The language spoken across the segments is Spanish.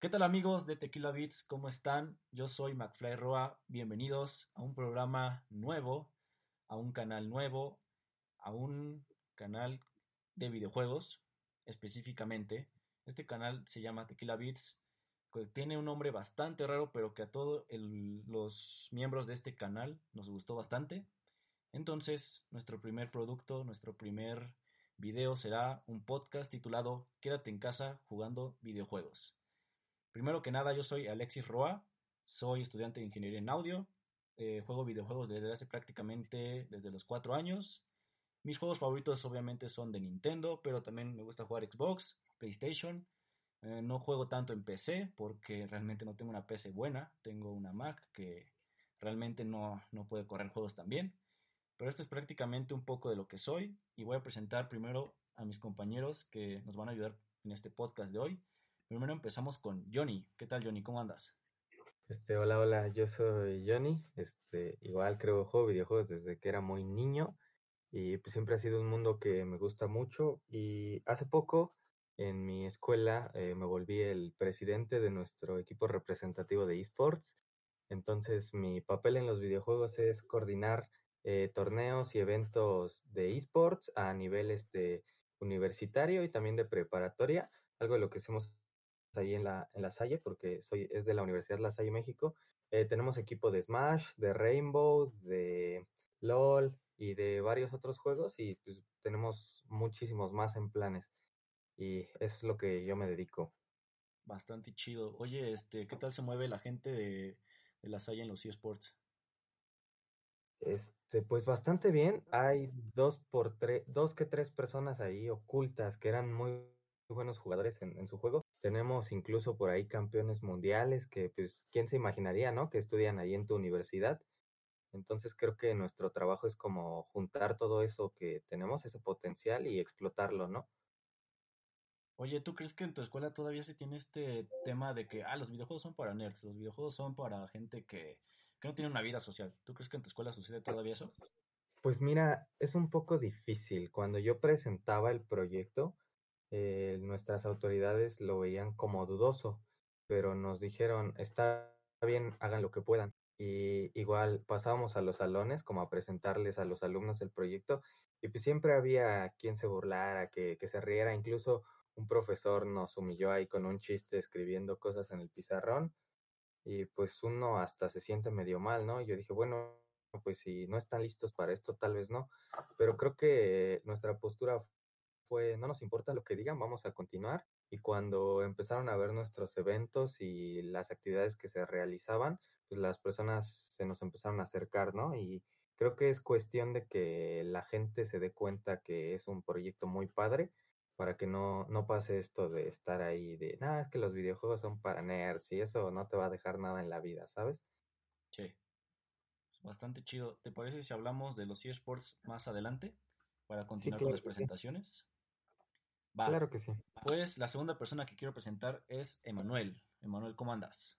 ¿Qué tal amigos de Tequila Beats? ¿Cómo están? Yo soy McFly Roa. Bienvenidos a un programa nuevo, a un canal nuevo, a un canal de videojuegos específicamente. Este canal se llama Tequila Beats. Tiene un nombre bastante raro, pero que a todos los miembros de este canal nos gustó bastante. Entonces, nuestro primer producto, nuestro primer video será un podcast titulado Quédate en casa jugando videojuegos. Primero que nada, yo soy Alexis Roa, soy estudiante de ingeniería en audio, eh, juego videojuegos desde hace prácticamente desde los cuatro años. Mis juegos favoritos obviamente son de Nintendo, pero también me gusta jugar Xbox, PlayStation. Eh, no juego tanto en PC porque realmente no tengo una PC buena, tengo una Mac que realmente no, no puede correr juegos tan bien. Pero esto es prácticamente un poco de lo que soy y voy a presentar primero a mis compañeros que nos van a ayudar en este podcast de hoy. Primero empezamos con Johnny. ¿Qué tal, Johnny? ¿Cómo andas? Este, hola, hola, yo soy Johnny. Este, igual creo juego videojuegos desde que era muy niño y pues siempre ha sido un mundo que me gusta mucho y hace poco en mi escuela eh, me volví el presidente de nuestro equipo representativo de esports. Entonces mi papel en los videojuegos es coordinar eh, torneos y eventos de esports a nivel este, universitario y también de preparatoria, algo de lo que hacemos ahí en la, en la Salle, porque soy, es de la Universidad La Salle México. Eh, tenemos equipo de Smash, de Rainbow, de LOL y de varios otros juegos y pues tenemos muchísimos más en planes. Y eso es lo que yo me dedico. Bastante chido. Oye, este, ¿qué tal se mueve la gente de, de La Salle en los eSports? Este, pues bastante bien. Hay dos por tres, dos que tres personas ahí ocultas que eran muy buenos jugadores en, en su juego tenemos incluso por ahí campeones mundiales que, pues, ¿quién se imaginaría, no? Que estudian ahí en tu universidad. Entonces creo que nuestro trabajo es como juntar todo eso que tenemos, ese potencial y explotarlo, ¿no? Oye, ¿tú crees que en tu escuela todavía se tiene este tema de que, ah, los videojuegos son para nerds, los videojuegos son para gente que, que no tiene una vida social? ¿Tú crees que en tu escuela sucede todavía eso? Pues mira, es un poco difícil. Cuando yo presentaba el proyecto, eh, nuestras autoridades lo veían como dudoso, pero nos dijeron, está bien, hagan lo que puedan. Y igual pasábamos a los salones como a presentarles a los alumnos el proyecto y pues siempre había quien se burlara, que, que se riera, incluso un profesor nos humilló ahí con un chiste escribiendo cosas en el pizarrón y pues uno hasta se siente medio mal, ¿no? Y yo dije, bueno, pues si no están listos para esto, tal vez no, pero creo que nuestra postura fue, no nos importa lo que digan, vamos a continuar. Y cuando empezaron a ver nuestros eventos y las actividades que se realizaban, pues las personas se nos empezaron a acercar, ¿no? Y creo que es cuestión de que la gente se dé cuenta que es un proyecto muy padre para que no, no pase esto de estar ahí de, nada, es que los videojuegos son para nerds y eso no te va a dejar nada en la vida, ¿sabes? Sí. Bastante chido. ¿Te parece si hablamos de los eSports más adelante para continuar con las presentaciones? Claro que sí. Pues la segunda persona que quiero presentar es Emanuel. Emanuel, ¿cómo andas?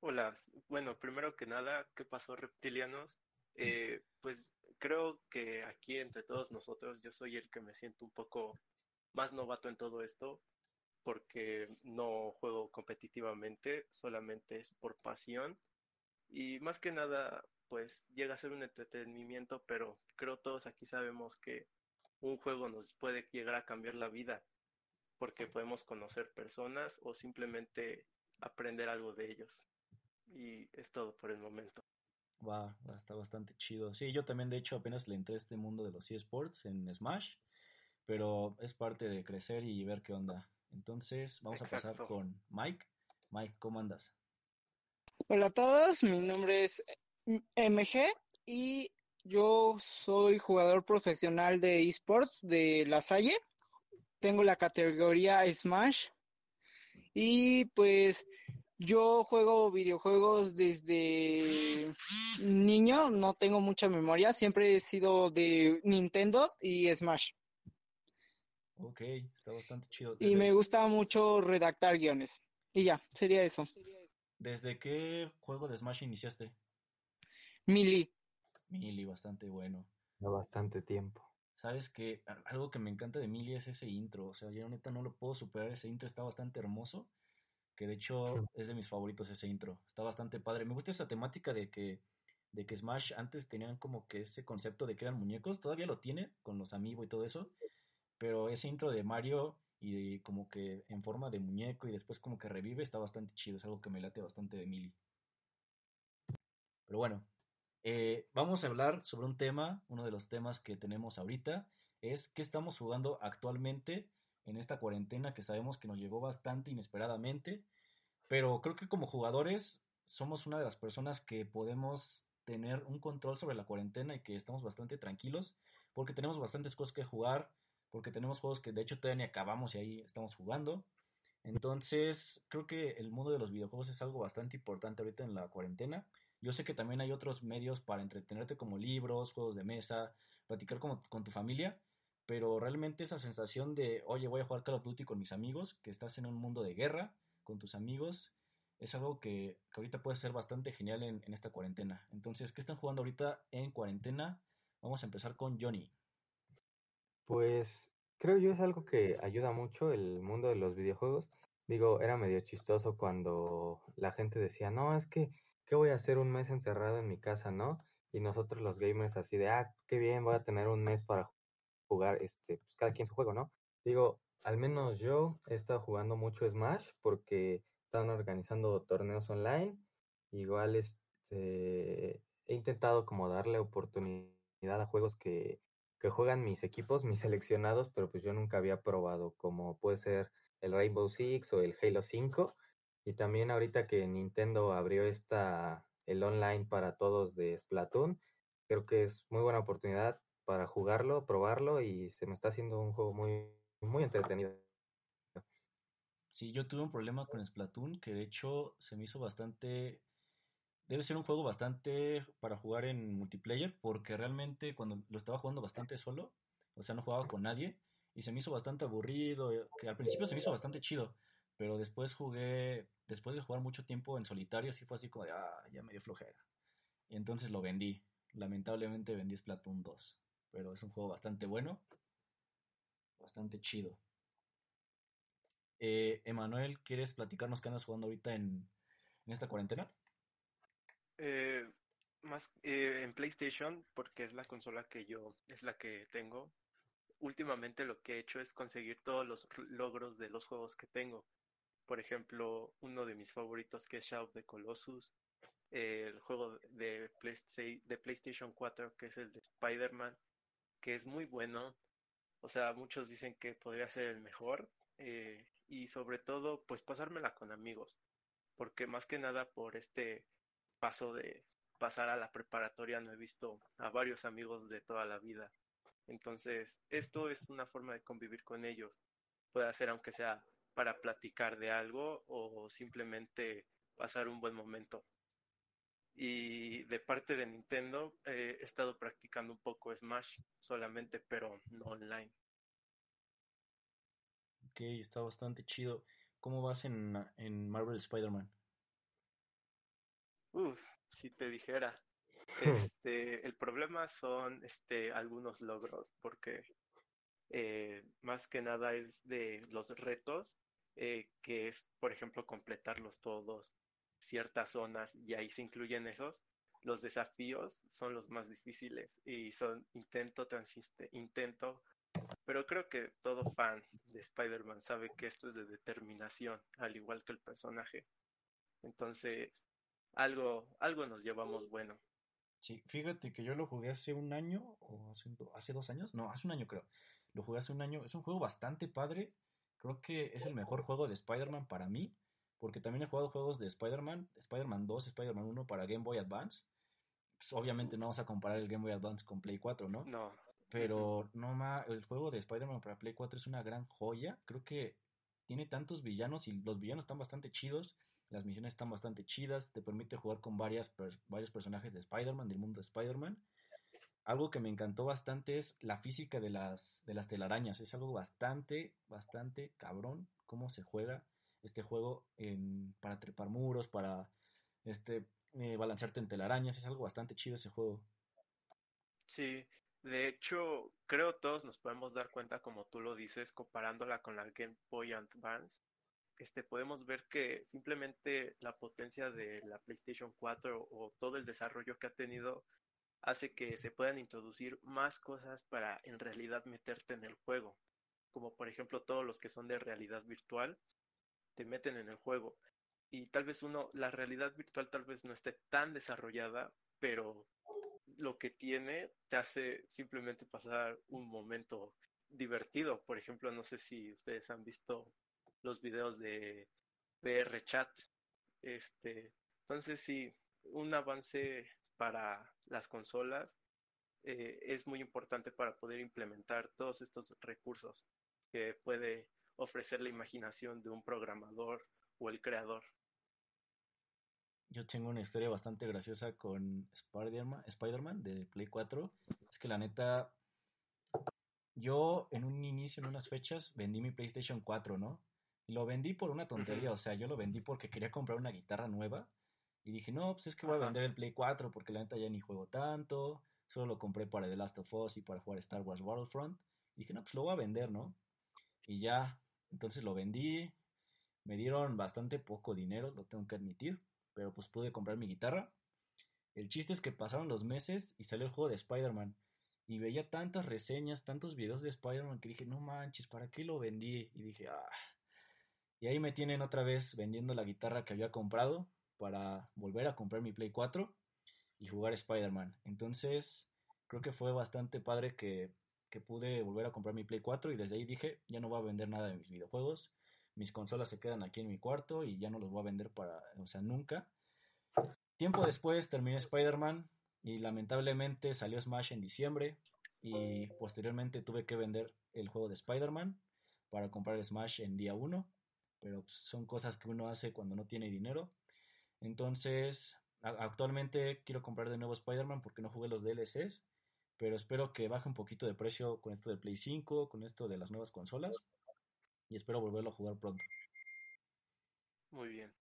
Hola, bueno, primero que nada, ¿qué pasó, reptilianos? Eh, pues creo que aquí entre todos nosotros yo soy el que me siento un poco más novato en todo esto porque no juego competitivamente, solamente es por pasión y más que nada pues llega a ser un entretenimiento, pero creo todos aquí sabemos que un juego nos puede llegar a cambiar la vida porque podemos conocer personas o simplemente aprender algo de ellos. Y es todo por el momento. Va, está bastante chido. Sí, yo también de hecho apenas le entré a este mundo de los eSports en Smash, pero es parte de crecer y ver qué onda. Entonces vamos a pasar con Mike. Mike, ¿cómo andas? Hola a todos, mi nombre es MG y yo soy jugador profesional de esports de La Salle. Tengo la categoría Smash. Y pues yo juego videojuegos desde niño, no tengo mucha memoria, siempre he sido de Nintendo y Smash. Ok, está bastante chido. Y me gusta mucho redactar guiones. Y ya, sería eso. ¿Desde qué juego de Smash iniciaste? Mili. Mili, bastante bueno. bastante tiempo. Sabes que algo que me encanta de Mili es ese intro. O sea, yo neta no lo puedo superar. Ese intro está bastante hermoso. que de hecho es de mis favoritos ese intro. Está bastante padre. Me gusta esa temática de que, de que Smash antes tenían como que ese concepto de que eran muñecos, todavía lo tiene con los amigos y todo eso, pero ese intro de Mario y como que en forma de muñeco y después como que revive está bastante chido, es algo que me late bastante de Mili. Pero bueno, eh, vamos a hablar sobre un tema, uno de los temas que tenemos ahorita, es qué estamos jugando actualmente en esta cuarentena que sabemos que nos llegó bastante inesperadamente, pero creo que como jugadores somos una de las personas que podemos tener un control sobre la cuarentena y que estamos bastante tranquilos porque tenemos bastantes cosas que jugar, porque tenemos juegos que de hecho todavía ni acabamos y ahí estamos jugando. Entonces, creo que el mundo de los videojuegos es algo bastante importante ahorita en la cuarentena. Yo sé que también hay otros medios para entretenerte como libros, juegos de mesa, platicar con, tu familia, pero realmente esa sensación de, oye, voy a jugar Call of Duty con mis amigos, que estás en un mundo de guerra con tus amigos, es algo que, ahorita puede ser bastante genial en, esta cuarentena. Entonces, ¿qué están jugando ahorita en cuarentena? Vamos a empezar con Johnny. Pues creo yo es algo que ayuda mucho el mundo de los videojuegos. Digo, era medio chistoso cuando la gente decía, no, es que, ¿qué voy a hacer un mes encerrado en mi casa, no? Y nosotros los gamers así de, ah, qué bien, voy a tener un mes para jugar este, pues cada quien su juego, ¿no? Digo, al menos yo he estado jugando mucho Smash porque están organizando torneos online. Igual este, he intentado como darle oportunidad a juegos que, que juegan mis equipos, mis seleccionados, pero pues yo nunca había probado, como puede ser el Rainbow Six o el Halo 5. Y también ahorita que Nintendo abrió esta el online para todos de Splatoon, creo que es muy buena oportunidad para jugarlo, probarlo y se me está haciendo un juego muy, muy entretenido. Sí, yo tuve un problema con Splatoon que de hecho se me hizo bastante... Debe ser un juego bastante para jugar en multiplayer porque realmente cuando lo estaba jugando bastante solo, o sea, no jugaba con nadie y se me hizo bastante aburrido, eh, que al principio se me hizo bastante chido, pero después jugué, después de jugar mucho tiempo en solitario, sí fue así como de, ah, ya me dio flojera. Y entonces lo vendí. Lamentablemente vendí Splatoon 2 pero es un juego bastante bueno, bastante chido. Eh, Emanuel, ¿quieres platicarnos qué andas jugando ahorita en, esta cuarentena? Eh, más eh, en PlayStation, porque es la consola que yo, es la que tengo. Últimamente lo que he hecho es conseguir todos los logros de los juegos que tengo. Por ejemplo, uno de mis favoritos que es Shadow the Colossus, el juego de, PlayStation 4 que es el de Spider-Man, que es muy bueno. O sea, muchos dicen que podría ser el mejor. Eh, y sobre todo, pues pasármela con amigos. Porque más que nada por este paso de pasar a la preparatoria no he visto a varios amigos de toda la vida. Entonces, esto es una forma de convivir con ellos. Puede ser aunque sea para platicar de algo o simplemente pasar un buen momento. Y de parte de Nintendo eh, he estado practicando un poco Smash solamente, pero no online. Ok, está bastante chido. ¿Cómo vas en, en Marvel Spider-Man? Uf, si te dijera. Este, el problema son este, algunos logros, porque eh, más que nada es de los retos, eh, que es, por ejemplo, completarlos todos ciertas zonas y ahí se incluyen esos, los desafíos son los más difíciles y son intento transiste, intento, pero creo que todo fan de Spider-Man sabe que esto es de determinación, al igual que el personaje. Entonces, algo, algo nos llevamos bueno. Sí, fíjate que yo lo jugué hace un año, o hace, hace dos años, no, hace un año creo. Lo jugué hace un año, es un juego bastante padre, creo que es el mejor juego de Spider-Man para mí porque también he jugado juegos de Spider-Man, Spider-Man 2, Spider-Man 1 para Game Boy Advance. Pues, obviamente no vamos a comparar el Game Boy Advance con Play 4, ¿no? No. Pero no más, el juego de Spider-Man para Play 4 es una gran joya. Creo que tiene tantos villanos y los villanos están bastante chidos. Las misiones están bastante chidas. Te permite jugar con varias varios personajes de Spider-Man, del mundo de Spider-Man. Algo que me encantó bastante es la física de las, de las telarañas. Es algo bastante, bastante cabrón cómo se juega este juego en, para trepar muros, para este eh, balancearte en telarañas, es algo bastante chido ese juego. Sí, de hecho, creo todos nos podemos dar cuenta, como tú lo dices, comparándola con la Game Boy Advance, este, podemos ver que simplemente la potencia de la PlayStation 4 o todo el desarrollo que ha tenido hace que se puedan introducir más cosas para en realidad meterte en el juego. Como por ejemplo todos los que son de realidad virtual, te meten en el juego. Y tal vez uno, la realidad virtual tal vez no esté tan desarrollada, pero lo que tiene te hace simplemente pasar un momento divertido. Por ejemplo, no sé si ustedes han visto los videos de VR Chat. Este, entonces sí, un avance para las consolas eh, es muy importante para poder implementar todos estos recursos que puede ofrecer la imaginación de un programador o el creador. Yo tengo una historia bastante graciosa con Spider-Man Spider de Play 4. Es que la neta, yo en un inicio, en unas fechas, vendí mi PlayStation 4, ¿no? Y lo vendí por una tontería, o sea, yo lo vendí porque quería comprar una guitarra nueva. Y dije, no, pues es que voy a vender el Play 4 porque la neta ya ni juego tanto. Solo lo compré para The Last of Us y para jugar Star Wars Battlefront. Y dije, no, pues lo voy a vender, ¿no? Y ya, entonces lo vendí. Me dieron bastante poco dinero, lo tengo que admitir pero pues pude comprar mi guitarra. El chiste es que pasaron los meses y salió el juego de Spider-Man. Y veía tantas reseñas, tantos videos de Spider-Man que dije, no manches, ¿para qué lo vendí? Y dije, ah. Y ahí me tienen otra vez vendiendo la guitarra que había comprado para volver a comprar mi Play 4 y jugar Spider-Man. Entonces, creo que fue bastante padre que, que pude volver a comprar mi Play 4 y desde ahí dije, ya no voy a vender nada de mis videojuegos mis consolas se quedan aquí en mi cuarto y ya no los voy a vender para, o sea, nunca. Tiempo después terminé Spider-Man y lamentablemente salió Smash en diciembre y posteriormente tuve que vender el juego de Spider-Man para comprar Smash en día 1, pero son cosas que uno hace cuando no tiene dinero. Entonces, actualmente quiero comprar de nuevo Spider-Man porque no jugué los DLCs, pero espero que baje un poquito de precio con esto de Play 5, con esto de las nuevas consolas y espero volverlo a jugar pronto. Muy bien.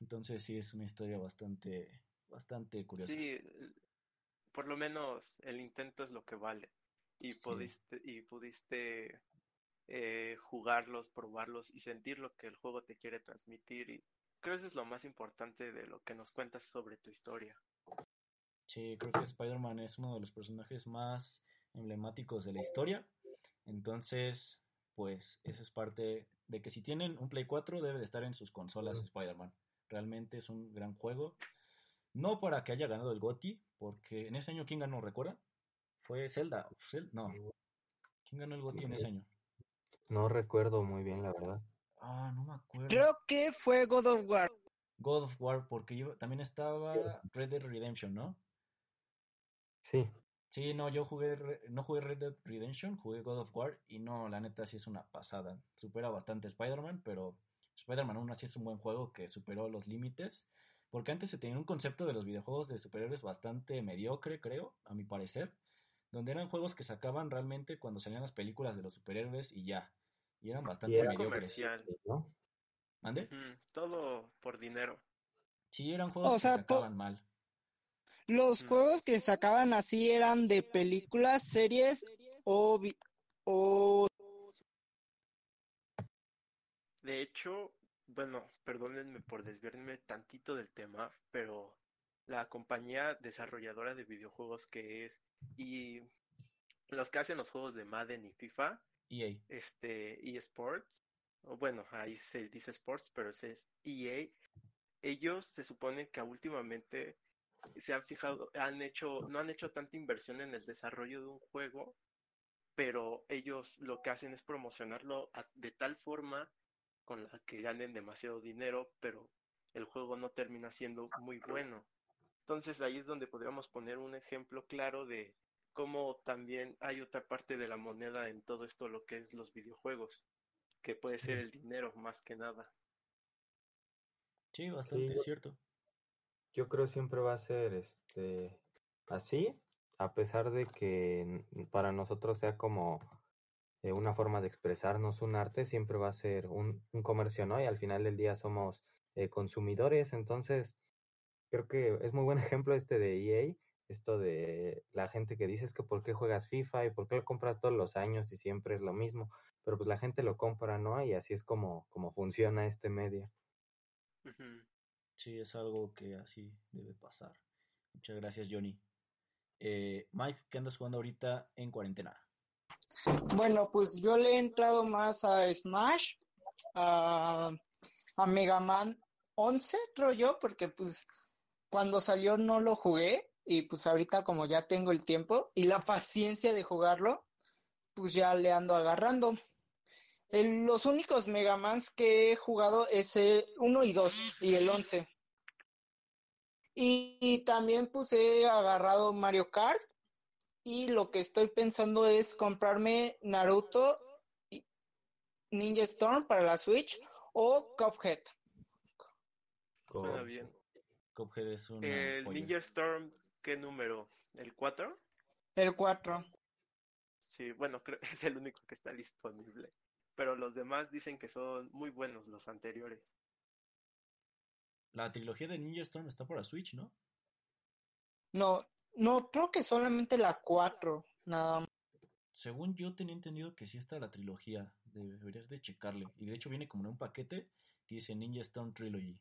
Entonces sí es una historia bastante, bastante curiosa. Sí, por lo menos el intento es lo que vale. Y pudiste, y pudiste eh, jugarlos, probarlos y sentir lo que el juego te quiere transmitir. Y creo que eso es lo más importante de lo que nos cuentas sobre tu historia. Sí, creo que Spider-Man es uno de los personajes más emblemáticos de la historia. Entonces, pues eso es parte de que si tienen un Play 4 debe de estar en sus consolas Spider-Man. Realmente es un gran juego. No para que haya ganado el GOTY, porque en ese año, ¿quién ganó? ¿Recuerda? Fue Zelda. No. ¿Quién ganó el GOTY en ese año? No recuerdo muy bien, la verdad. Ah, no me acuerdo. Creo que fue God of War. God of War, porque yo, también estaba Red Dead Redemption, ¿no? Sí. Sí, no, yo jugué, no jugué Red Dead Redemption, jugué God of War y no, la neta sí es una pasada. Supera bastante Spider-Man, pero Spider-Man aún así es un buen juego que superó los límites. Porque antes se tenía un concepto de los videojuegos de superhéroes bastante mediocre, creo, a mi parecer. Donde eran juegos que sacaban realmente cuando salían las películas de los superhéroes y ya. Y eran bastante mediocres. ¿no? ¿Mande? todo por dinero. Sí, eran juegos que sacaban mal. Los juegos que sacaban así eran de películas, series o, o... De hecho, bueno, perdónenme por desviarme tantito del tema, pero la compañía desarrolladora de videojuegos que es y los que hacen los juegos de Madden y FIFA, EA. Este, Sports, o bueno, ahí se dice Sports, pero ese es EA. Ellos se supone que últimamente se han fijado, han hecho, no han hecho tanta inversión en el desarrollo de un juego, pero ellos lo que hacen es promocionarlo de tal forma con la que ganen demasiado dinero, pero el juego no termina siendo muy bueno. Entonces ahí es donde podríamos poner un ejemplo claro de cómo también hay otra parte de la moneda en todo esto, lo que es los videojuegos, que puede ser el dinero más que nada. Sí, bastante cierto yo creo siempre va a ser este así, a pesar de que para nosotros sea como eh, una forma de expresarnos un arte, siempre va a ser un, un comercio, ¿no? Y al final del día somos eh, consumidores, entonces creo que es muy buen ejemplo este de EA, esto de la gente que dices que por qué juegas FIFA y por qué lo compras todos los años y siempre es lo mismo. pero pues la gente lo compra, ¿no? Y así es como, como funciona este medio. Sí, es algo que así debe pasar. Muchas gracias, Johnny. Eh, Mike, ¿qué andas jugando ahorita en cuarentena? Bueno, pues yo le he entrado más a Smash, a, a Mega Man 11, creo yo, porque pues cuando salió no lo jugué y pues ahorita como ya tengo el tiempo y la paciencia de jugarlo, pues ya le ando agarrando. los únicos Mega Mans que he jugado es el 1 y 2 y el 11. Y, también pues he agarrado Mario Kart y lo que estoy pensando es comprarme Naruto Ninja Storm para la Switch o Cuphead. Suena bien. Cuphead es un. El Ninja Storm, ¿qué número? ¿El 4? El 4. Sí, bueno, creo que es el único que está disponible. Pero los demás dicen que son muy buenos los anteriores. La trilogía de Ninja Storm está para Switch, ¿no? No, no, creo que solamente la 4, nada más. Según yo tenía entendido que sí está la trilogía, deberías de checarle. Y de hecho viene como en un paquete que dice Ninja Storm Trilogy.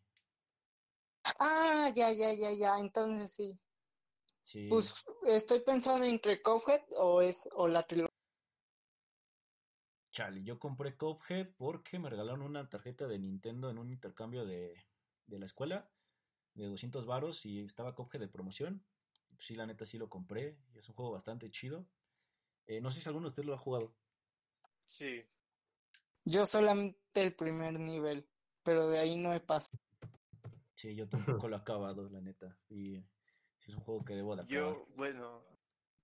Ah, ya, ya, ya, ya, entonces sí. Sí. Pues estoy pensando entre Cuphead o es o la trilogía. Chale, yo compré Cuphead porque me regalaron una tarjeta de Nintendo en un intercambio de, de la escuela de 200 varos y estaba Cuphead de promoción. Pues sí, la neta sí lo compré y es un juego bastante chido. Eh, no sé si alguno de ustedes lo ha jugado. Sí. Yo solamente el primer nivel, pero de ahí no he pasado. Sí, yo tampoco lo he acabado, la neta. Y es un juego que debo de. Yo, bueno,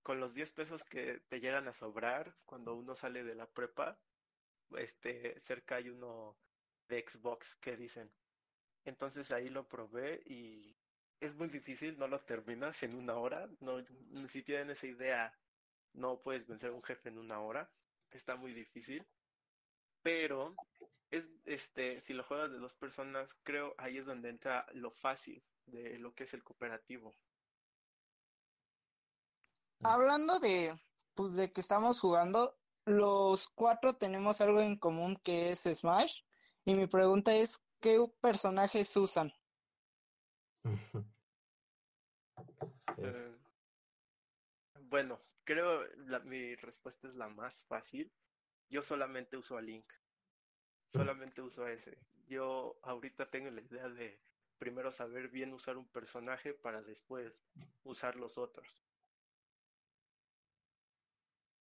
con los 10 pesos que te llegan a sobrar cuando uno sale de la prepa, este, cerca hay uno de Xbox que dicen, entonces ahí lo probé y es muy difícil, no lo terminas en una hora. No, si tienen esa idea, no puedes vencer a un jefe en una hora. Está muy difícil. Pero es este, si lo juegas de dos personas, creo ahí es donde entra lo fácil de lo que es el cooperativo. Hablando de pues de que estamos jugando, los cuatro tenemos algo en común que es Smash. Y mi pregunta es, ¿Qué personajes usan? Eh, bueno, creo la, mi respuesta es la más fácil. Yo solamente uso a Link. Solamente uso a ese. Yo ahorita tengo la idea de primero saber bien usar un personaje para después usar los otros.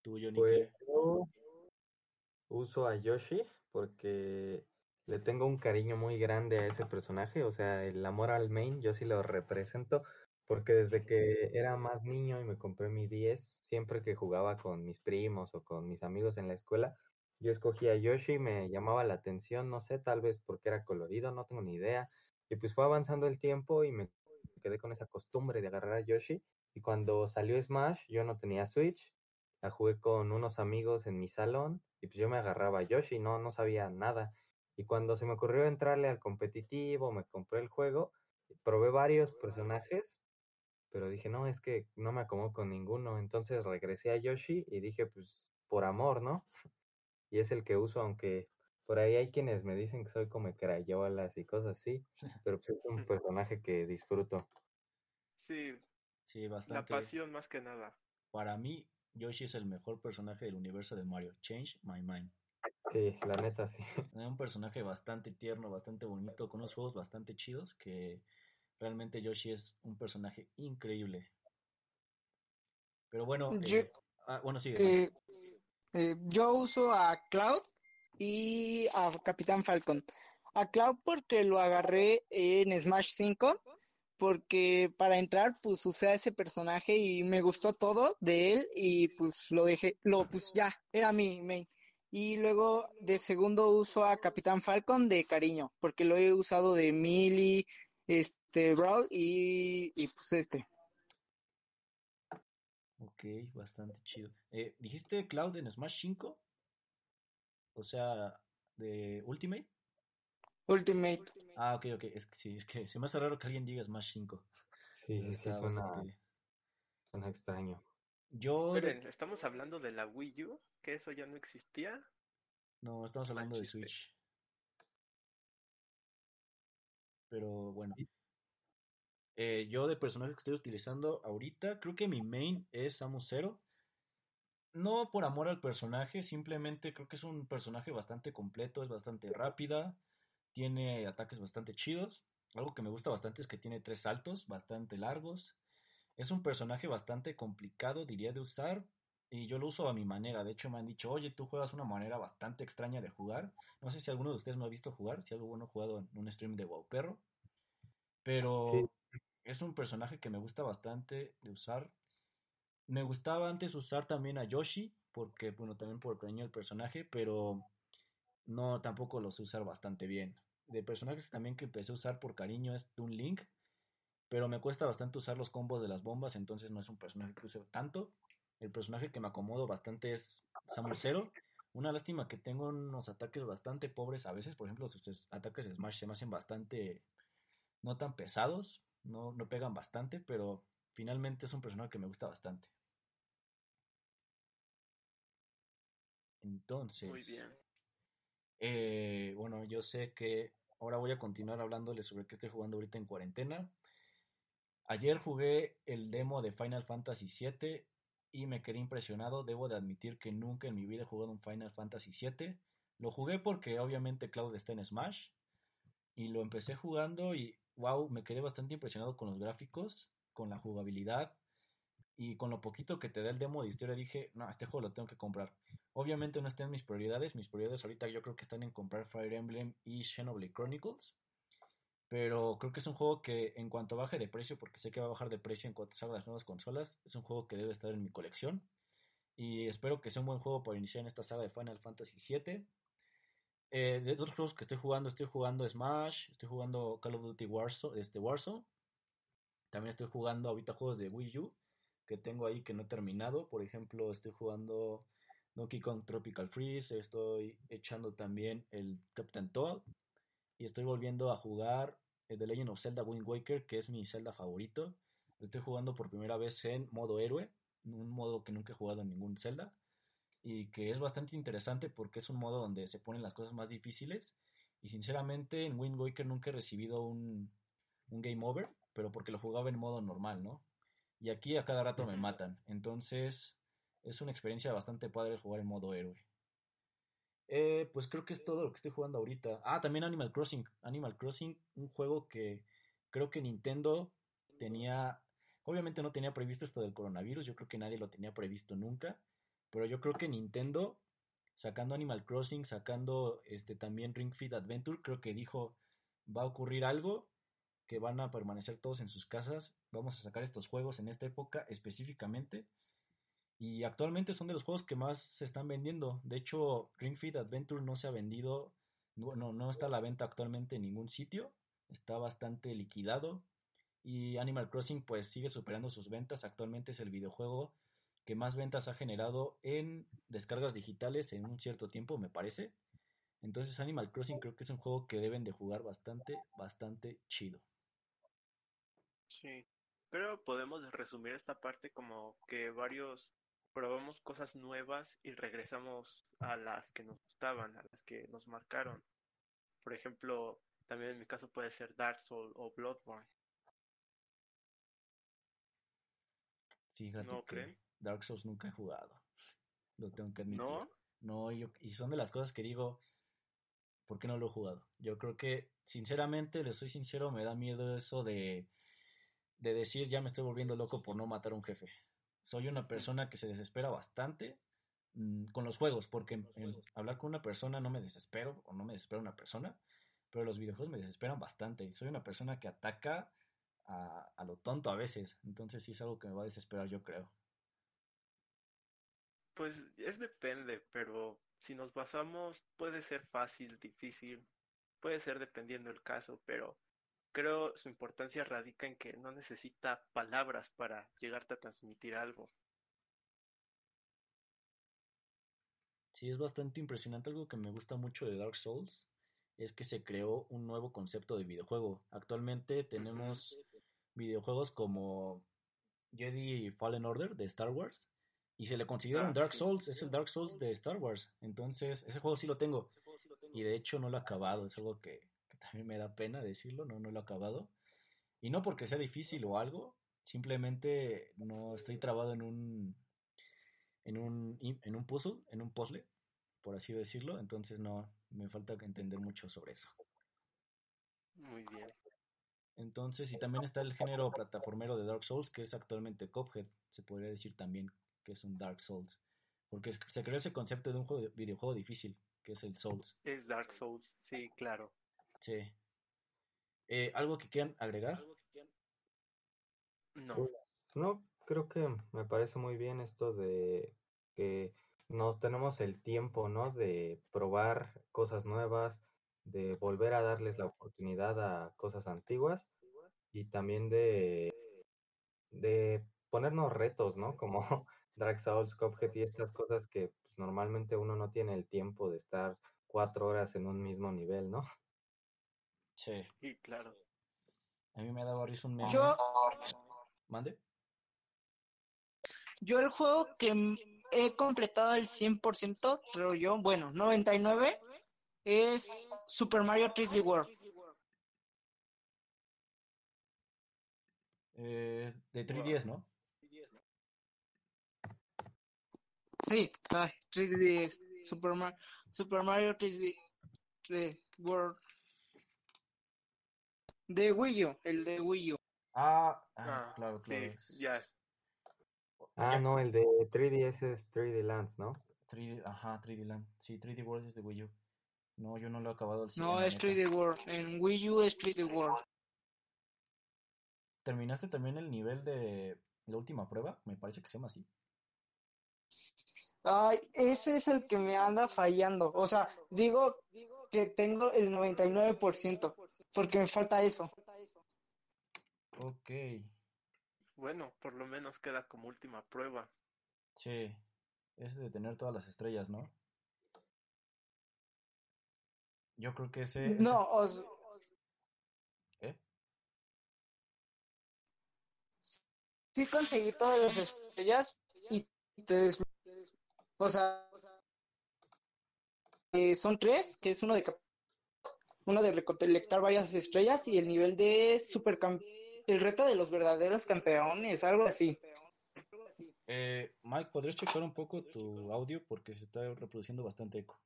Pues yo uso a Yoshi porque le tengo un cariño muy grande a ese personaje, o sea, el amor al main yo sí lo represento, porque desde que era más niño y me compré mi 10, siempre que jugaba con mis primos o con mis amigos en la escuela, yo escogía a Yoshi, me llamaba la atención, no sé, tal vez porque era colorido, no tengo ni idea, y pues fue avanzando el tiempo y me quedé con esa costumbre de agarrar a Yoshi, y cuando salió Smash yo no tenía Switch, la jugué con unos amigos en mi salón, y pues yo me agarraba a Yoshi, no, no sabía nada, y cuando se me ocurrió entrarle al competitivo, me compré el juego, probé varios personajes, pero dije, no, es que no me acomodo con ninguno. Entonces regresé a Yoshi y dije, pues, por amor, ¿no? Y es el que uso, aunque por ahí hay quienes me dicen que soy como crayolas y cosas así, pero pues, es un personaje que disfruto. Sí, sí, bastante. La pasión más que nada. Para mí, Yoshi es el mejor personaje del universo de Mario. Change my mind. Sí, la neta sí. Es un personaje bastante tierno, bastante bonito, con unos juegos bastante chidos que realmente Yoshi es un personaje increíble. Pero bueno, eh, ah, bueno, sigue. Eh, eh, yo uso a Cloud y a Capitán Falcon. A Cloud porque lo agarré en Smash 5, porque para entrar pues usé a ese personaje y me gustó todo de él y pues lo dejé, lo pues ya, era mi main. Y luego de segundo uso a Capitán Falcon de cariño, porque lo he usado de Mili, este, Brawl y, y pues este. Ok, bastante chido. Eh, ¿Dijiste Cloud en Smash 5? O sea, de Ultimate. Ultimate. Ah, ok, ok. Es que sí, es que se me hace raro que alguien diga Smash 5. Sí, es que suena, bastante... suena extraño. Yo. Esperen, ¿estamos hablando de la Wii U? ¿Que eso ya no existía? No, estamos hablando de Switch. Pero bueno. Eh, yo de personaje que estoy utilizando ahorita, creo que mi main es Samus Zero. No por amor al personaje, simplemente creo que es un personaje bastante completo, es bastante rápida, tiene ataques bastante chidos. Algo que me gusta bastante es que tiene tres saltos bastante largos. Es un personaje bastante complicado, diría, de usar. Y yo lo uso a mi manera. De hecho, me han dicho, oye, tú juegas una manera bastante extraña de jugar. No sé si alguno de ustedes me ha visto jugar, si alguno ha jugado en un stream de WoW Perro. Pero es un personaje que me gusta bastante de usar. Me gustaba antes usar también a Yoshi, porque, bueno, también por el cariño del personaje, pero no, tampoco los sé usar bastante bien. De personajes también que empecé a usar por cariño es Toon Link, pero me cuesta bastante usar los combos de las bombas, entonces no es un personaje que use tanto. El personaje que me acomodo bastante es Samus Zero. Una lástima que tengo unos ataques bastante pobres a veces, por ejemplo, sus ataques de Smash se me hacen bastante no tan pesados, no, no pegan bastante, pero finalmente es un personaje que me gusta bastante. Entonces, Muy bien. Eh, bueno, yo sé que ahora voy a continuar hablándoles sobre qué estoy jugando ahorita en cuarentena. Ayer jugué el demo de Final Fantasy VII y me quedé impresionado. Debo de admitir que nunca en mi vida he jugado un Final Fantasy VII. Lo jugué porque obviamente Cloud está en Smash y lo empecé jugando y wow, me quedé bastante impresionado con los gráficos, con la jugabilidad y con lo poquito que te da el demo de historia dije, no, este juego lo tengo que comprar. Obviamente no están en mis prioridades, mis prioridades ahorita yo creo que están en comprar Fire Emblem y Xenoblade Chronicles. Pero creo que es un juego que en cuanto baje de precio, porque sé que va a bajar de precio en cuanto salgan las nuevas consolas, es un juego que debe estar en mi colección. Y espero que sea un buen juego para iniciar en esta saga de Final Fantasy VII. Eh, de otros juegos que estoy jugando, estoy jugando Smash, estoy jugando Call of Duty Warzone, este Warzone. También estoy jugando ahorita juegos de Wii U que tengo ahí que no he terminado. Por ejemplo, estoy jugando Donkey Kong Tropical Freeze, estoy echando también el Captain Toad y estoy volviendo a jugar The Legend of Zelda Wind Waker, que es mi Zelda favorito. Estoy jugando por primera vez en modo héroe, un modo que nunca he jugado en ningún Zelda y que es bastante interesante porque es un modo donde se ponen las cosas más difíciles y sinceramente en Wind Waker nunca he recibido un, un game over, pero porque lo jugaba en modo normal, ¿no? Y aquí a cada rato me matan. Entonces es una experiencia bastante padre jugar en modo héroe. Eh, pues creo que es todo lo que estoy jugando ahorita. Ah, también Animal Crossing. Animal Crossing, un juego que creo que Nintendo tenía... Obviamente no tenía previsto esto del coronavirus, yo creo que nadie lo tenía previsto nunca, pero yo creo que Nintendo, sacando Animal Crossing, sacando este también Ring Fit Adventure, creo que dijo, va a ocurrir algo que van a permanecer todos en sus casas. Vamos a sacar estos juegos en esta época específicamente. Y actualmente son de los juegos que más se están vendiendo. De hecho, Ring Fit Adventure no se ha vendido, no, no está a la venta actualmente en ningún sitio. Está bastante liquidado. Y Animal Crossing pues sigue superando sus ventas. Actualmente es el videojuego que más ventas ha generado en descargas digitales en un cierto tiempo, me parece. Entonces Animal Crossing creo que es un juego que deben de jugar bastante, bastante chido. Sí, pero podemos resumir esta parte como que varios probamos cosas nuevas y regresamos a las que nos gustaban, a las que nos marcaron. Por ejemplo, también en mi caso puede ser Dark Souls o Bloodborne. Fíjate ¿No que creen? Dark Souls nunca he jugado. Lo tengo que admitir. ¿No? No, yo, y son de las cosas que digo, ¿por qué no lo he jugado? Yo creo que, sinceramente, le soy sincero, me da miedo eso de de decir ya me estoy volviendo loco por no matar a un jefe. Soy una persona que se desespera bastante mm, con los juegos, porque hablar con una persona no me desespero o no me desespera una persona, pero los videojuegos me desesperan bastante. Soy una persona que ataca a, a lo tonto a veces, entonces sí es algo que me va a desesperar, yo creo. Pues es depende, pero si nos basamos, puede ser fácil, difícil, puede ser dependiendo el caso, pero creo su importancia radica en que no necesita palabras para llegarte a transmitir algo. Sí, es bastante impresionante. Algo que me gusta mucho de Dark Souls es que se creó un nuevo concepto de videojuego. Actualmente tenemos videojuegos como Jedi Fallen Order de Star Wars, Y se le considera un Ah, Dark. Souls, es el Dark Souls de Star Wars. Entonces, ese juego sí lo tengo. Y de hecho no lo he acabado, es algo que también me da pena decirlo, no, no lo he acabado. Y no porque sea difícil o algo, simplemente no estoy trabado en un en un en un puzzle, en un puzzle, por así decirlo, entonces no me falta entender mucho sobre eso. Muy bien. Entonces, y también está el género plataformero de Dark Souls, que es actualmente Cuphead, se podría decir también que es un Dark Souls, porque se creó ese concepto de un juego de- videojuego difícil, que es el Souls. Es Dark Souls, sí, claro. Sí. Eh, ¿algo que quieran agregar? No, Pues, no, creo que me parece muy bien esto de que nos tenemos el tiempo, ¿no? De probar cosas nuevas, de volver a darles la oportunidad a cosas antiguas y también de, de ponernos retos, ¿no? Como Dark Souls, Cuphead y estas cosas que pues, normalmente uno no tiene el tiempo de estar cuatro horas en un mismo nivel, ¿no? Sí. sí, claro. A mí me ha dado risa un meme. Yo, ¿Mande? yo el juego que he completado al 100%, pero yo, bueno, 99, es Super Mario 3D World. Eh, es de 3DS, ¿no? Sí, ay, 3D es Super, Mar- Super Mario 3D 3D World. De Wii U, el de Wii U. Ah, ah, Ah, claro, sí, claro. ya. Ah, Ya- no, el de 3DS es 3D Lands, ¿no? 3D, ajá, 3D Land. Sí, 3D World es de Wii U. No, yo no lo he acabado al 100, No, es neta. 3D World. En Wii U es 3D World. ¿Terminaste también el nivel de la última prueba? Me parece que se llama así. Ay, ese es el que me anda fallando. O sea, digo que tengo el 99%, porque me falta eso. Ok, Bueno, por lo menos queda como última prueba. sí. Es de tener todas las estrellas, ¿no? Yo creo que ese... No, os- ¿Eh? sí conseguí todas las estrellas y te des- O sea, eh, son tres, que es uno de cap- uno de recolectar varias estrellas y el nivel de super el reto de los verdaderos campeones, algo así. Eh, Mike, ¿podrías checar un poco tu audio? Porque se está reproduciendo bastante eco.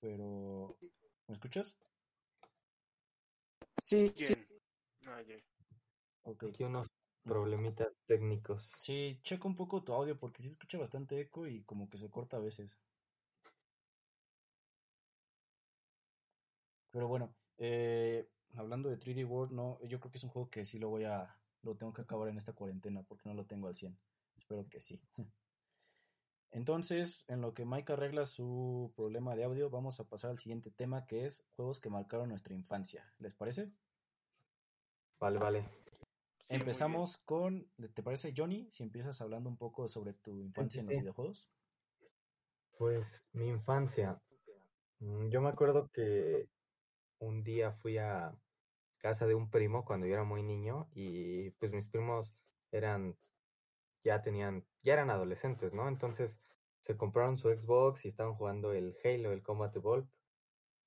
Pero... ¿Me escuchas? Sí, sí. Ah. Ok. Aquí unos problemitas técnicos. Sí, checa un poco tu audio porque sí se escucha bastante eco y como que se corta a veces. Pero bueno, eh, hablando de 3D World, no, yo creo que es un juego que sí lo voy a, lo tengo que acabar en esta cuarentena porque no lo tengo al 100. Espero que sí. Entonces, en lo que Mike arregla su problema de audio, vamos a pasar al siguiente tema que es juegos que marcaron nuestra infancia. ¿Les parece? Vale, vale. Sí. Empezamos con, ¿te parece Johnny? Si empiezas hablando un poco sobre tu infancia en los sí. videojuegos. Pues mi infancia. Mm, Yo me acuerdo que un día fui a casa de un primo cuando yo era muy niño y pues mis primos eran, ya tenían, ya eran adolescentes, ¿no? Entonces se compraron su Xbox y estaban jugando el Halo, el Combat Evolved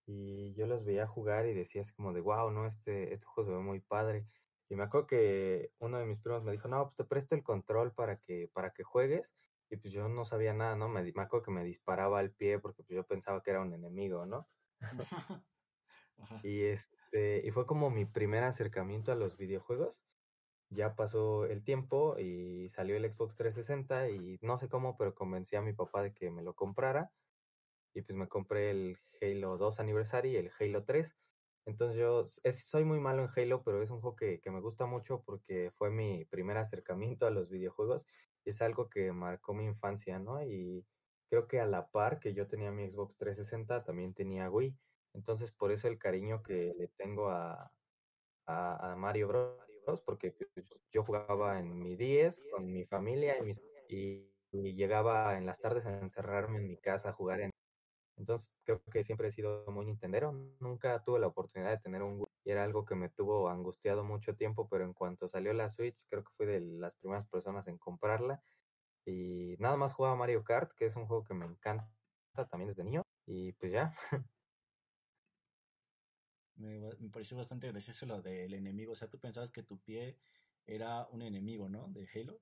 y yo los veía jugar y decía así como de, wow, no, este, este juego se ve muy padre. Y me acuerdo que uno de mis primos me dijo, no, pues te presto el control para que, para que juegues. Y pues yo no sabía nada, ¿no? Me, me acuerdo que me disparaba al pie porque pues yo pensaba que era un enemigo, ¿no? Ajá. Y este, y fue como mi primer acercamiento a los videojuegos. Ya pasó el tiempo y salió el Xbox 360 y no sé cómo, pero convencí a mi papá de que me lo comprara. Y pues me compré el Halo 2 Anniversary y el Halo 3. Entonces yo es- soy muy malo en Halo, pero es un juego que, que me gusta mucho porque fue mi primer acercamiento a los videojuegos y es algo que marcó mi infancia, ¿no? Y creo que a la par que yo tenía mi Xbox 360, también tenía Wii. Entonces por eso el cariño que le tengo a, a, a Mario Bros. Porque pues, yo jugaba en mi 10 con mi familia y, mis- y, y llegaba en las tardes a encerrarme en mi casa a jugar en entonces creo que siempre he sido muy nintendero. Nunca tuve la oportunidad de tener un y era algo que me tuvo angustiado mucho tiempo, pero en cuanto salió la Switch, creo que fui de las primeras personas en comprarla y nada más jugaba Mario Kart, que es un juego que me encanta también desde niño y pues ya. Me, me pareció bastante gracioso lo del enemigo, o sea, tú pensabas que tu pie era un enemigo, ¿no? De Halo.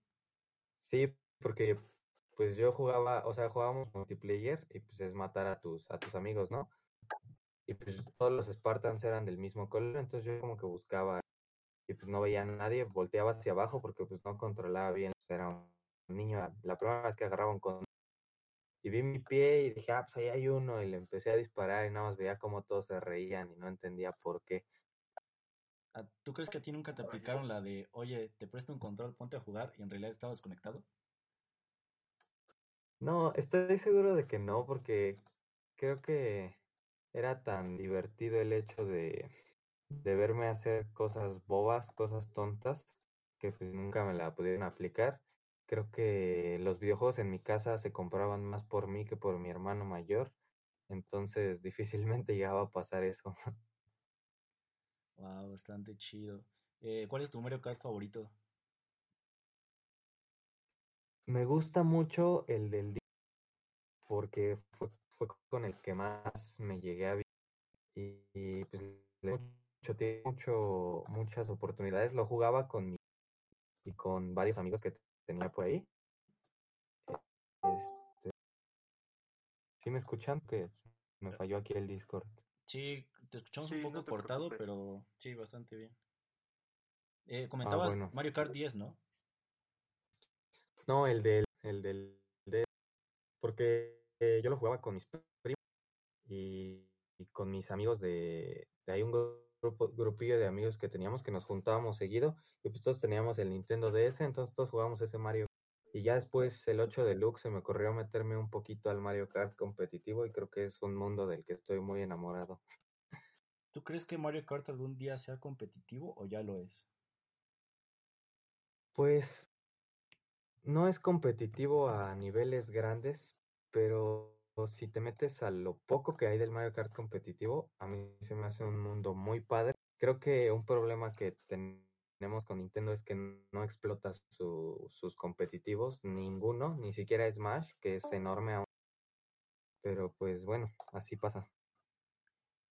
Sí, porque pues yo jugaba, o sea, jugábamos multiplayer y pues es matar a tus a tus amigos, ¿no? Y pues todos los Spartans eran del mismo color, entonces yo como que buscaba y pues no veía a nadie, volteaba hacia abajo porque pues no controlaba bien, era un niño, la primera vez que agarraba un y vi mi pie y dije, ah, pues ahí hay uno, y le empecé a disparar y nada más veía cómo todos se reían y no entendía por qué. Ah, ¿Tú crees que a ti nunca te aplicaron la de, oye, te presto un control, ponte a jugar y en realidad estabas desconectado? No, estoy seguro de que no, porque creo que era tan divertido el hecho de, de verme hacer cosas bobas, cosas tontas, que pues nunca me la pudieron aplicar. Creo que los videojuegos en mi casa se compraban más por mí que por mi hermano mayor, entonces difícilmente llegaba a pasar eso. Wow, bastante chido. Eh, ¿Cuál es tu Mario Kart favorito? Me gusta mucho el del día porque fue, fue con el que más me llegué a vivir y, y, pues le mucho mucho muchas oportunidades lo jugaba con mi y con varios amigos que tenía por ahí este ¿sí me escuchan? que me falló aquí el Discord Sí, te escuchamos Sí, un poco no cortado, preocupes. pero sí, bastante bien. Eh, ah comentabas bueno Mario Kart 10, ¿no? no el del el del de porque eh, yo lo jugaba con mis primos y, y con mis amigos de, de ahí un grupo, grupillo de amigos que teníamos que nos juntábamos seguido y pues todos teníamos el Nintendo DS, entonces todos jugábamos ese Mario. Y ya después el 8 Deluxe se me ocurrió meterme un poquito al Mario Kart competitivo y creo que es un mundo del que estoy muy enamorado. ¿Tú crees que Mario Kart algún día sea competitivo o ya lo es? Pues no es competitivo a niveles grandes, pero si te metes a lo poco que hay del Mario Kart competitivo, a mí se me hace un mundo muy padre. Creo que un problema que tenemos con Nintendo es que no explota su, sus competitivos, ninguno, ni siquiera Smash, que es enorme aún. Pero pues bueno, así pasa.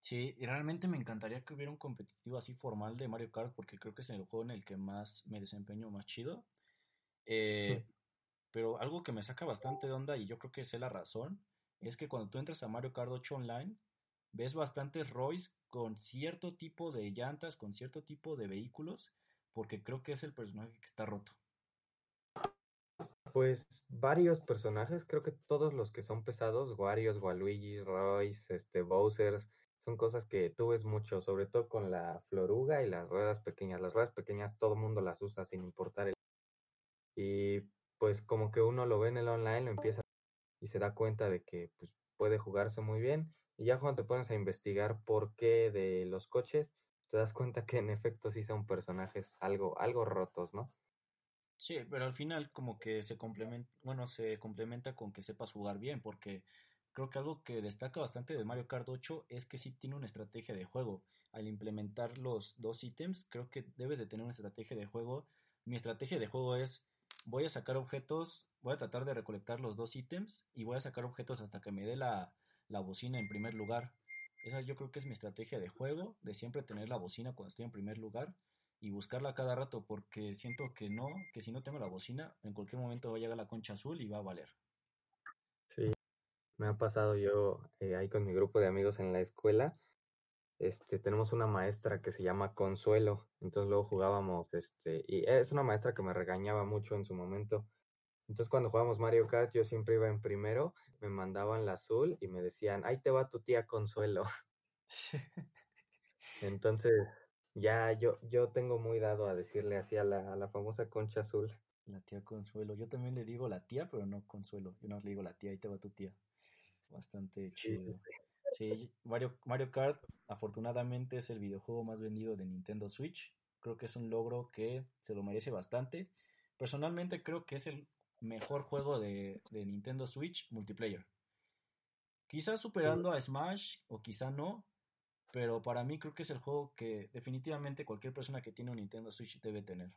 Sí, y realmente me encantaría que hubiera un competitivo así formal de Mario Kart porque creo que es el juego en el que más me desempeño más chido. Eh, pero algo que me saca bastante de onda y yo creo que sé la razón es que cuando tú entras a Mario Kart 8 Online ves bastantes Royce con cierto tipo de llantas, con cierto tipo de vehículos, porque creo que es el personaje que está roto. Pues varios personajes, creo que todos los que son pesados, Wario's, Waluigi, Royce, este, Bowser, son cosas que tú ves mucho, sobre todo con la floruga y las ruedas pequeñas. Las ruedas pequeñas todo mundo las usa sin importar el... Y pues como que uno lo ve en el online, lo empieza y se da cuenta de que pues, puede jugarse muy bien. Y ya cuando te pones a investigar por qué de los coches, te das cuenta que en efecto sí son personajes algo, algo rotos, ¿no? Sí, pero al final como que se complementa, bueno, se complementa con que sepas jugar bien, porque creo que algo que destaca bastante de Mario Kart 8 es que sí tiene una estrategia de juego. Al implementar los dos ítems, creo que debes de tener una estrategia de juego. Mi estrategia de juego es voy a sacar objetos, voy a tratar de recolectar los dos ítems y voy a sacar objetos hasta que me dé la, la bocina en primer lugar. Esa yo creo que es mi estrategia de juego, de siempre tener la bocina cuando estoy en primer lugar y buscarla cada rato porque siento que no, que si no tengo la bocina, en cualquier momento va a llegar la concha azul y va a valer. Sí, me ha pasado yo eh, ahí con mi grupo de amigos en la escuela. Este, tenemos una maestra que se llama Consuelo, entonces luego jugábamos, este, y es una maestra que me regañaba mucho en su momento. Entonces cuando jugábamos Mario Kart yo siempre iba en primero, me mandaban la azul y me decían, ahí te va tu tía Consuelo. Entonces ya yo, yo tengo muy dado a decirle así a la, a la famosa concha azul. La tía Consuelo. Yo también le digo la tía, pero no Consuelo. Yo no le digo la tía, ahí te va tu tía. Bastante Sí, chido. Sí, Mario, Mario Kart afortunadamente es el videojuego más vendido de Nintendo Switch. Creo que es un logro que se lo merece bastante. Personalmente creo que es el mejor juego de, de Nintendo Switch multiplayer. Quizás sí, superando a Smash o quizá no, pero para mí creo que es el juego que definitivamente cualquier persona que tiene un Nintendo Switch debe tener.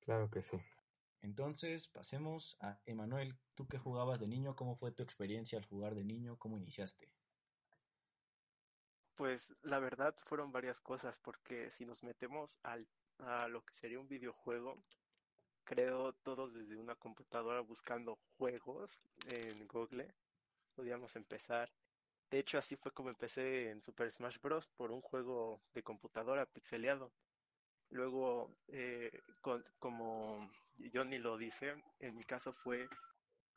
Claro que sí. Entonces, pasemos a Emanuel. ¿Tú qué jugabas de niño? ¿Cómo fue tu experiencia al jugar de niño? ¿Cómo iniciaste? Pues la verdad fueron varias cosas, porque si nos metemos al, a lo que sería un videojuego, creo todos desde una computadora buscando juegos en Google, podíamos empezar. De hecho, así fue como empecé en Super Smash Bros. por un juego de computadora pixeleado. Luego, eh, como Johnny lo dice, en mi caso fue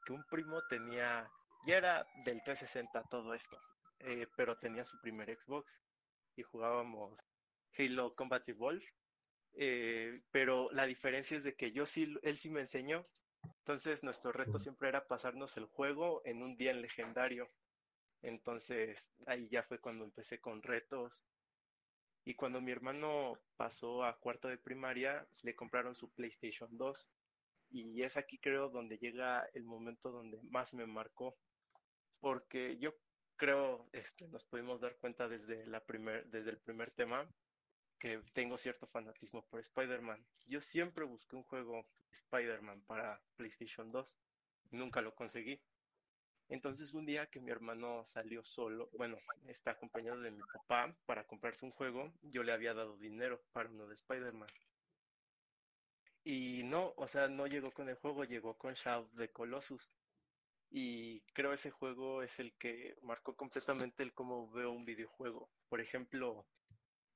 que un primo tenía, ya era del 360 todo esto, eh, pero tenía su primer Xbox y jugábamos Halo Combat Evolved, eh, pero la diferencia es de que yo sí, él sí me enseñó, entonces nuestro reto siempre era pasarnos el juego en un día en legendario, entonces ahí ya fue cuando empecé con retos, y cuando mi hermano pasó a cuarto de primaria, le compraron su PlayStation 2. Y es aquí creo donde llega el momento donde más me marcó. Porque yo creo, este, nos pudimos dar cuenta desde, la primer, desde el primer tema que tengo cierto fanatismo por Spider-Man. Yo siempre busqué un juego Spider-Man para PlayStation 2. Nunca lo conseguí. Entonces un día que mi hermano salió solo, bueno, está acompañado de mi papá para comprarse un juego, yo le había dado dinero para uno de Spider-Man. Y no, o sea, no llegó con el juego, llegó con Shadow de Colossus. Y creo ese juego es el que marcó completamente el cómo veo un videojuego. Por ejemplo,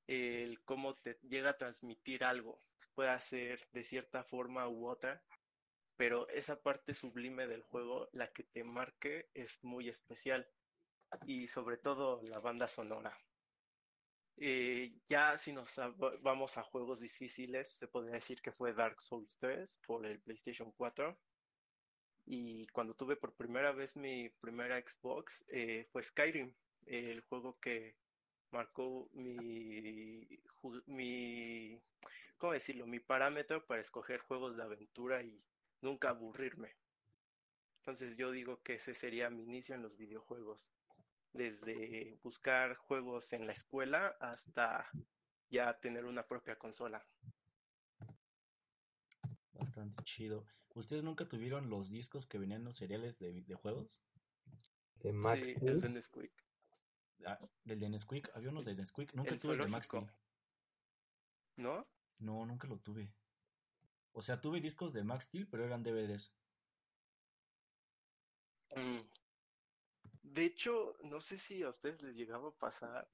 el cómo te llega a transmitir algo. Puede ser de cierta forma u otra, pero esa parte sublime del juego, la que te marque, es muy especial. Y sobre todo la banda sonora. Eh, ya si nos vamos a juegos difíciles, se podría decir que fue Dark Souls 3 por el PlayStation 4. Y cuando tuve por primera vez mi primera Xbox, eh, fue Skyrim, el juego que marcó mi, mi, ¿cómo decirlo? Mi parámetro para escoger juegos de aventura y nunca aburrirme. Entonces yo digo que ese sería mi inicio en los videojuegos, desde buscar juegos en la escuela hasta ya tener una propia consola. Bastante chido. ¿Ustedes nunca tuvieron los discos que venían en los seriales de videojuegos? De Max sí, el de Nesquik. Ah, del de Nesquik, había unos de Nesquik, nunca tuve el de Max. ¿No? No, nunca lo tuve. O sea, tuve discos de Max Steel, pero eran DVDs. Mm. De hecho, no sé si a ustedes les llegaba a pasar,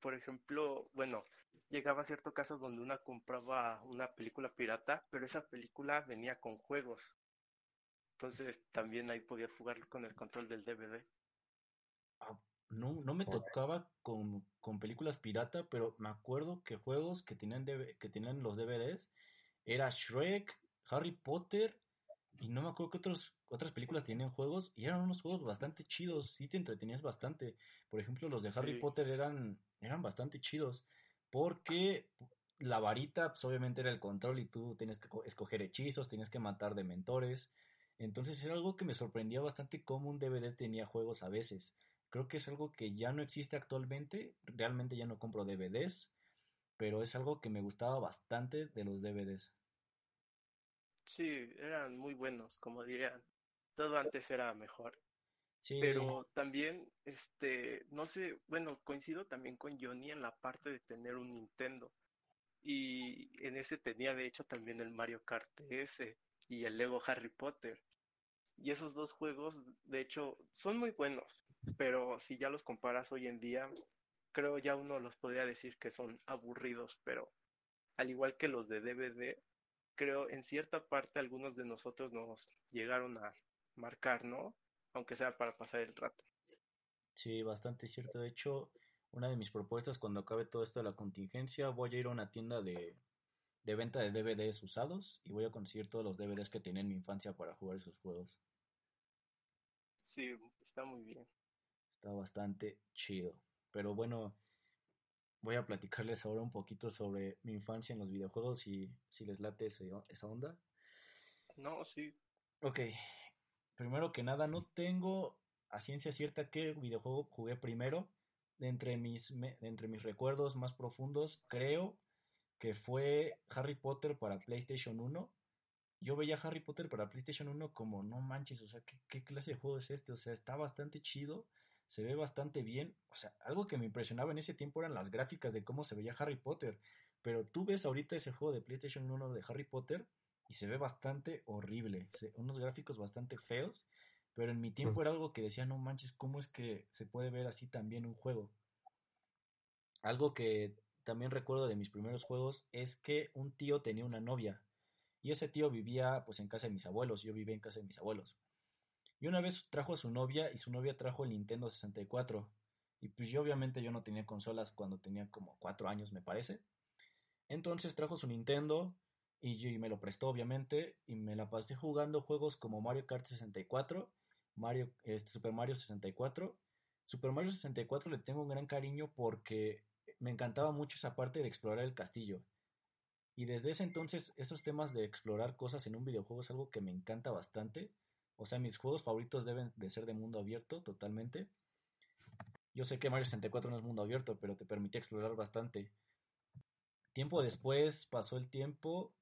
por ejemplo, bueno, llegaba a cierto caso donde una compraba una película pirata, pero esa película venía con juegos. Entonces también ahí podías jugar con el control del DVD. Ah, no, no me tocaba con, con, películas pirata, pero me acuerdo que juegos que tenían, que tenían los DVDs era Shrek, Harry Potter y no me acuerdo qué otros, otras películas tienen juegos y eran unos juegos bastante chidos, sí te entretenías bastante. Por ejemplo, los de Harry Potter eran, eran bastante chidos porque la varita pues, obviamente era el control y tú tenías que escoger hechizos, tenías que matar dementores. Entonces era algo que me sorprendía bastante cómo un DVD tenía juegos a veces. Creo que es algo que ya no existe actualmente. Realmente ya no compro DVDs pero es algo que me gustaba bastante de los DVDs. Sí, eran muy buenos, como dirían. Todo antes era mejor. Sí. Pero también, este, no sé, bueno, coincido también con Johnny en la parte de tener un Nintendo. Y en ese tenía de hecho también el Mario Kart S y el Lego Harry Potter. Y esos dos juegos, de hecho, son muy buenos, pero si ya los comparas hoy en día, creo ya uno los podría decir que son aburridos, pero al igual que los de DVD, creo en cierta parte algunos de nosotros nos llegaron a marcar, ¿no? Aunque sea para pasar el rato. Sí, bastante cierto. De hecho, una de mis propuestas cuando acabe todo esto de la contingencia, voy a ir a una tienda de, de venta de DVDs usados y voy a conseguir todos los DVDs que tenía en mi infancia para jugar esos juegos. Sí, está muy bien. Está bastante chido. Pero bueno, voy a platicarles ahora un poquito sobre mi infancia en los videojuegos y si les late esa onda. No, sí. Ok, primero que nada, no tengo a ciencia cierta qué videojuego jugué primero, entre mis, entre mis recuerdos más profundos, creo que fue Harry Potter para PlayStation 1. Yo veía Harry Potter para PlayStation 1 como, no manches, o sea, ¿qué, ¿qué, clase de juego es este? O sea, está bastante chido, se ve bastante bien. O sea, algo que me impresionaba en ese tiempo eran las gráficas de cómo se veía Harry Potter. Pero tú ves ahorita ese juego de PlayStation 1 de Harry Potter y se ve bastante horrible, unos gráficos bastante feos, pero en mi tiempo era algo que decía, no manches, ¿cómo es que se puede ver así también un juego? Algo que también recuerdo de mis primeros juegos es que un tío tenía una novia y ese tío vivía pues en casa de mis abuelos, yo vivía en casa de mis abuelos. Y una vez trajo a su novia y su novia trajo el Nintendo 64. Y pues yo obviamente yo no tenía consolas cuando tenía como cuatro años me parece. Entonces trajo su Nintendo y, me lo prestó obviamente y me la pasé jugando juegos como Mario Kart 64, Mario, este, Super Mario 64. Super Mario 64 le tengo un gran cariño porque me encantaba mucho esa parte de explorar el castillo. Y desde ese entonces, esos temas de explorar cosas en un videojuego es algo que me encanta bastante. O sea, mis juegos favoritos deben de ser de mundo abierto totalmente. Yo sé que Mario 64 no es mundo abierto, pero te permitía explorar bastante. Tiempo después pasó el tiempo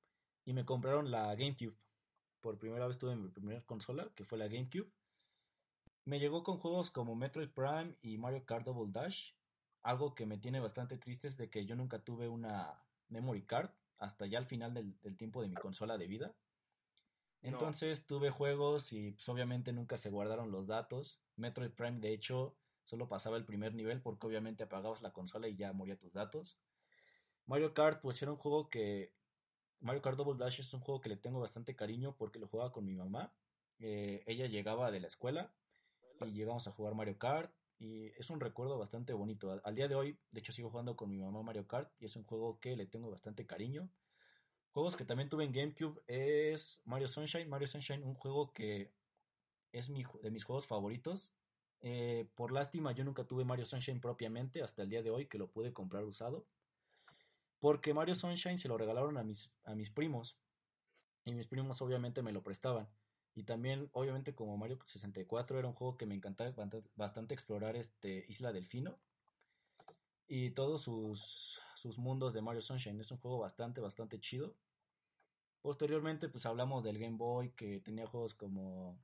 y me compraron la GameCube. Por primera vez tuve mi primera consola, que fue la GameCube. Me llegó con juegos como Metroid Prime y Mario Kart Double Dash. Algo que me tiene bastante triste es de que yo nunca tuve una memory card hasta ya al final del, tiempo de mi consola de vida. Entonces tuve juegos y pues, obviamente nunca se guardaron los datos. Metroid Prime de hecho solo pasaba el primer nivel porque obviamente apagabas la consola y ya moría tus datos. Mario Kart pues era un juego que Mario Kart Double Dash es un juego que le tengo bastante cariño porque lo jugaba con mi mamá. Eh, ella llegaba de la escuela y llegamos a jugar Mario Kart y es un recuerdo bastante bonito. Al, día de hoy, de hecho, sigo jugando con mi mamá Mario Kart y es un juego que le tengo bastante cariño. Juegos que también tuve en GameCube es Mario Sunshine. Mario Sunshine, un juego que es mi, de mis juegos favoritos. Eh, por lástima, yo nunca tuve Mario Sunshine propiamente hasta el día de hoy que lo pude comprar usado. Porque Mario Sunshine se lo regalaron a mis, a mis primos. Y mis primos obviamente me lo prestaban. Y también, obviamente, como Mario 64 era un juego que me encantaba bastante explorar este Isla Delfino. Y todos sus, sus mundos de Mario Sunshine. Es un juego bastante, bastante chido. Posteriormente, pues hablamos del Game Boy, que tenía juegos como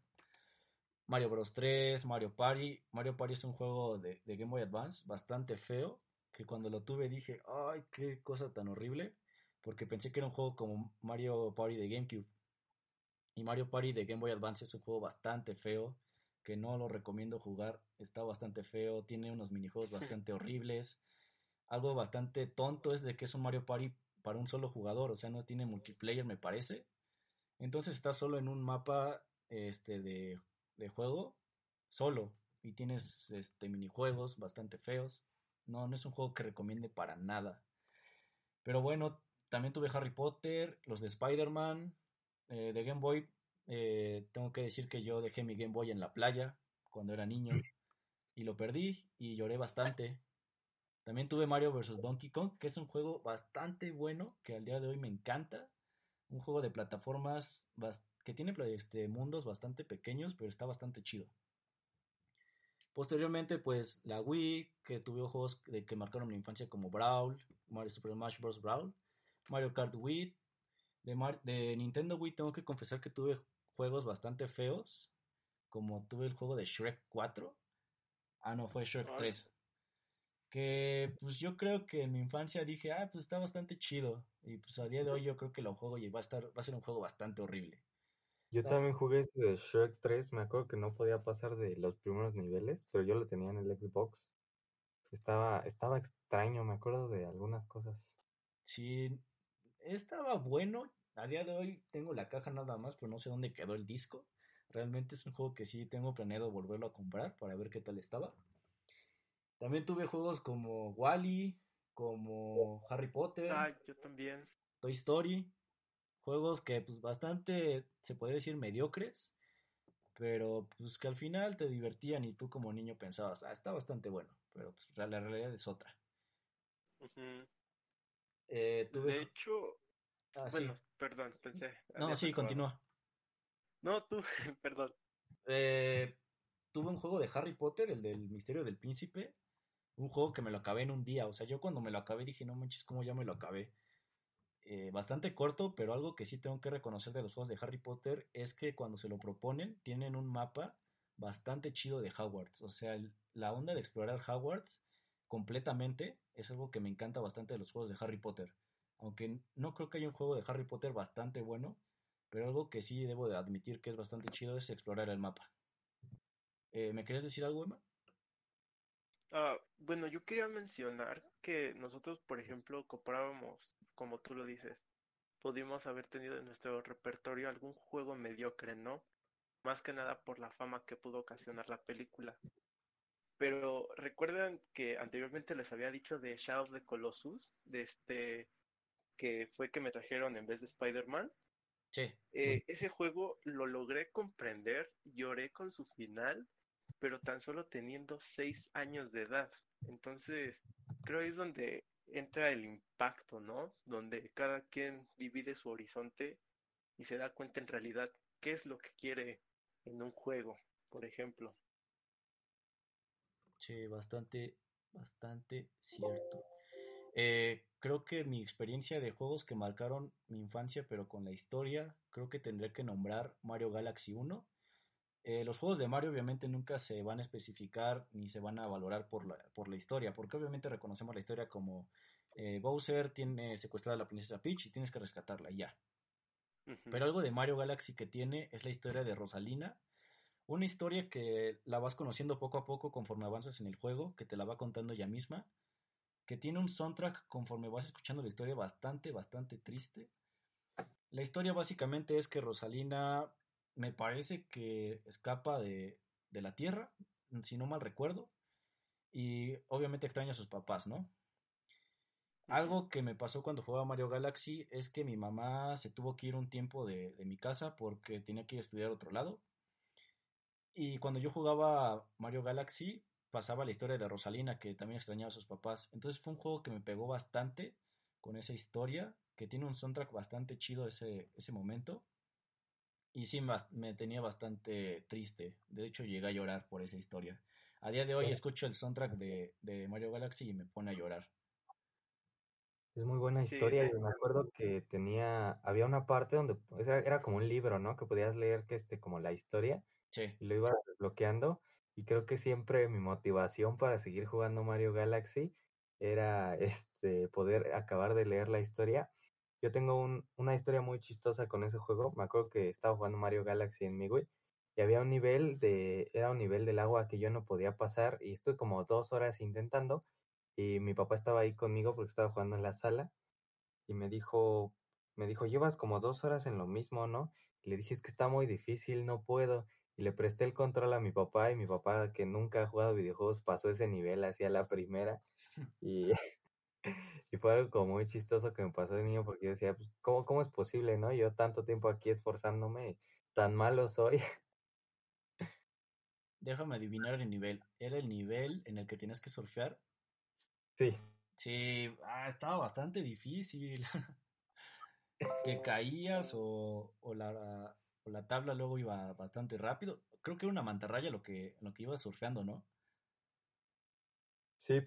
Mario Bros. 3, Mario Party. Mario Party es un juego de, de Game Boy Advance bastante feo, que cuando lo tuve dije, ay, qué cosa tan horrible, porque pensé que era un juego como Mario Party de GameCube. Y Mario Party de Game Boy Advance es un juego bastante feo, que no lo recomiendo jugar, está bastante feo, tiene unos minijuegos bastante horribles. Algo bastante tonto es de que es un Mario Party para un solo jugador, o sea, no tiene multiplayer, me parece. Entonces estás solo en un mapa este de, de juego, solo, y tienes este minijuegos bastante feos. No, no es un juego que recomiende para nada. Pero bueno, también tuve Harry Potter, los de Spider-Man, eh, de Game Boy. Eh, tengo que decir que yo dejé mi Game Boy en la playa cuando era niño y lo perdí y lloré bastante. También tuve Mario vs. Donkey Kong, que es un juego bastante bueno, que al día de hoy me encanta. Un juego de plataformas que tiene este, mundos bastante pequeños, pero está bastante chido. Posteriormente, pues la Wii, que tuvo juegos de, que marcaron mi infancia como Brawl, Mario Super Smash Bros. Brawl, Mario Kart Wii. De, de Nintendo Wii tengo que confesar que tuve juegos bastante feos, como tuve el juego de Shrek 4. Ah, no, fue Shrek 3. Que pues yo creo que en mi infancia dije, ah, pues está bastante chido. Y pues a día de hoy yo creo que lo juego y va a estar, va a ser un juego bastante horrible. Yo también jugué este de Shrek 3, me acuerdo que no podía pasar de los primeros niveles, pero yo lo tenía en el Xbox. Estaba, estaba extraño, me acuerdo de algunas cosas. Sí, estaba bueno. A día de hoy tengo la caja nada más, pero no sé dónde quedó el disco. Realmente es un juego que sí tengo planeado volverlo a comprar para ver qué tal estaba. También tuve juegos como Wally, como Harry Potter. Ah, yo también. Toy Story juegos que pues bastante, se puede decir, mediocres, pero pues que al final te divertían y tú como niño pensabas, ah, está bastante bueno, pero pues la realidad es otra. Eh, de hecho, ah, bueno, perdón, pensé. No, sí, continúa. No, tú, perdón. Eh, tuve un juego de Harry Potter, el del misterio del príncipe, un juego que me lo acabé en un día. O sea, yo cuando me lo acabé dije, no manches, ¿cómo ya me lo acabé? Eh, bastante corto, pero algo que sí tengo que reconocer de los juegos de Harry Potter es que cuando se lo proponen, tienen un mapa bastante chido de Hogwarts. O sea, la onda de explorar Hogwarts completamente es algo que me encanta bastante de los juegos de Harry Potter. Aunque no creo que haya un juego de Harry Potter bastante bueno, pero algo que sí debo de admitir que es bastante chido es explorar el mapa. Eh, ¿Me querías decir algo, Emma? Ah, bueno, yo quería mencionar que nosotros, por ejemplo, comprábamos, como tú lo dices, pudimos haber tenido en nuestro repertorio algún juego mediocre, ¿no? Más que nada por la fama que pudo ocasionar la película. Pero recuerdan que anteriormente les había dicho de Shadow of the Colossus, de este que fue que me trajeron en vez de Spider-Man. Sí. Eh, ese juego lo logré comprender, lloré con su final pero tan solo teniendo seis años de edad. Entonces, creo es donde entra el impacto, ¿no? Donde cada quien divide su horizonte y se da cuenta en realidad qué es lo que quiere en un juego, por ejemplo. Sí, bastante, bastante cierto. Eh, creo que mi experiencia de juegos que marcaron mi infancia, pero con la historia, creo que tendré que nombrar Mario Galaxy 1 eh, los juegos de Mario obviamente nunca se van a especificar ni se van a valorar por la, por la historia, porque obviamente reconocemos la historia como eh, Bowser tiene secuestrada a la princesa Peach y tienes que rescatarla ya. Pero algo de Mario Galaxy que tiene es la historia de Rosalina, una historia que la vas conociendo poco a poco conforme avanzas en el juego, que te la va contando ella misma, que tiene un soundtrack conforme vas escuchando la historia bastante, bastante triste. La historia básicamente es que Rosalina me parece que escapa de, la Tierra, si no mal recuerdo, y obviamente extraña a sus papás, ¿no? Algo que me pasó cuando jugaba Mario Galaxy es que mi mamá se tuvo que ir un tiempo de, mi casa porque tenía que ir a estudiar a otro lado. Y cuando yo jugaba Mario Galaxy, pasaba la historia de Rosalina, que también extrañaba a sus papás. Entonces fue un juego que me pegó bastante con esa historia, que tiene un soundtrack bastante chido ese, ese momento. Y sí, me tenía bastante triste. De hecho, llegué a llorar por esa historia. A día de hoy escucho el soundtrack de, de Mario Galaxy y me pone a llorar. Es muy buena historia y me acuerdo que tenía, había una parte donde era, era, como un libro, ¿no? Que podías leer que este, como la historia. Sí. Y lo iba desbloqueando. Y creo que siempre mi motivación para seguir jugando Mario Galaxy era este poder acabar de leer la historia yo tengo un, una historia muy chistosa con ese juego. Me acuerdo que estaba jugando Mario Galaxy en mi Wii y había un nivel de, era un nivel del agua que yo no podía pasar y estuve como dos horas intentando y mi papá estaba ahí conmigo porque estaba jugando en la sala y me dijo, me dijo, llevas como dos horas en lo mismo, ¿no? Y le dije, es que está muy difícil, no puedo. Y le presté el control a mi papá y mi papá, que nunca ha jugado videojuegos, pasó ese nivel hacia la primera. Y y fue algo como muy chistoso que me pasó de niño porque yo decía, pues, ¿cómo, ¿cómo es posible, no? Yo tanto tiempo aquí esforzándome, tan malo soy. Déjame adivinar el nivel. ¿Era el nivel en el que tienes que surfear? Sí. Sí, ah, estaba bastante difícil. Te caías o, o, la, o la tabla luego iba bastante rápido. Creo que era una mantarraya lo que, lo que iba surfeando, ¿no? Sí,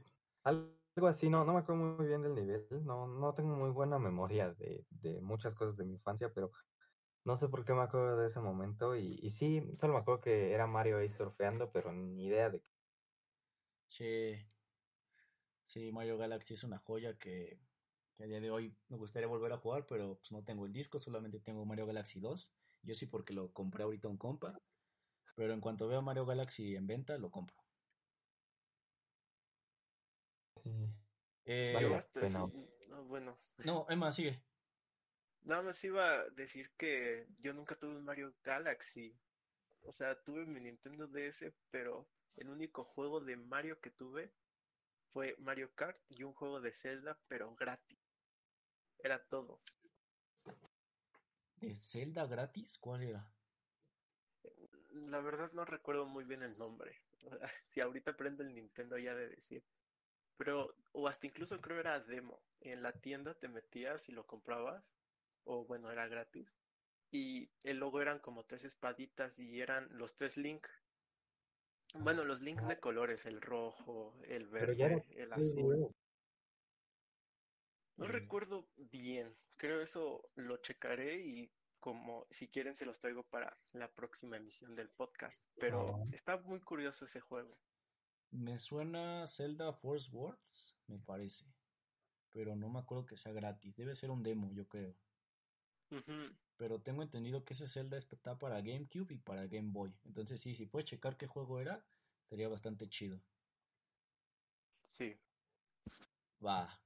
algo algo así, no, no me acuerdo muy bien del nivel, no, no tengo muy buena memoria de, de muchas cosas de mi infancia, pero no sé por qué me acuerdo de ese momento y, sí, solo me acuerdo que era Mario ahí surfeando, pero ni idea de qué. Sí, sí, Mario Galaxy es una joya que, que, a día de hoy me gustaría volver a jugar, pero pues no tengo el disco, solamente tengo Mario Galaxy 2. Yo sí porque lo compré ahorita un compa, pero en cuanto veo Mario Galaxy en venta, lo compro. Eh, no, bueno. No, Emma, sigue. Nada más iba a decir que yo nunca tuve un Mario Galaxy. O sea, tuve mi Nintendo DS, pero el único juego de Mario que tuve fue Mario Kart y un juego de Zelda, pero gratis. Era todo. ¿De Zelda gratis? ¿Cuál era? La verdad no recuerdo muy bien el nombre. Si ahorita prendo el Nintendo ya de decir. Pero, o hasta incluso creo era demo. En la tienda te metías y lo comprabas, o bueno, era gratis. Y el logo eran como tres espaditas y eran los tres Link. Bueno, los links de colores, el rojo, el verde, el 3DS. azul. No Mm. recuerdo bien. Creo eso lo checaré y como si quieren se los traigo para la próxima emisión del podcast. Pero Ah. está muy curioso ese juego. Me suena Zelda Force Wars, me parece. Pero no me acuerdo que sea gratis. Debe ser un demo, yo creo. Pero tengo entendido que ese Zelda está para GameCube y para Game Boy. Entonces sí, si puedes checar qué juego era, sería bastante chido. Sí. Va.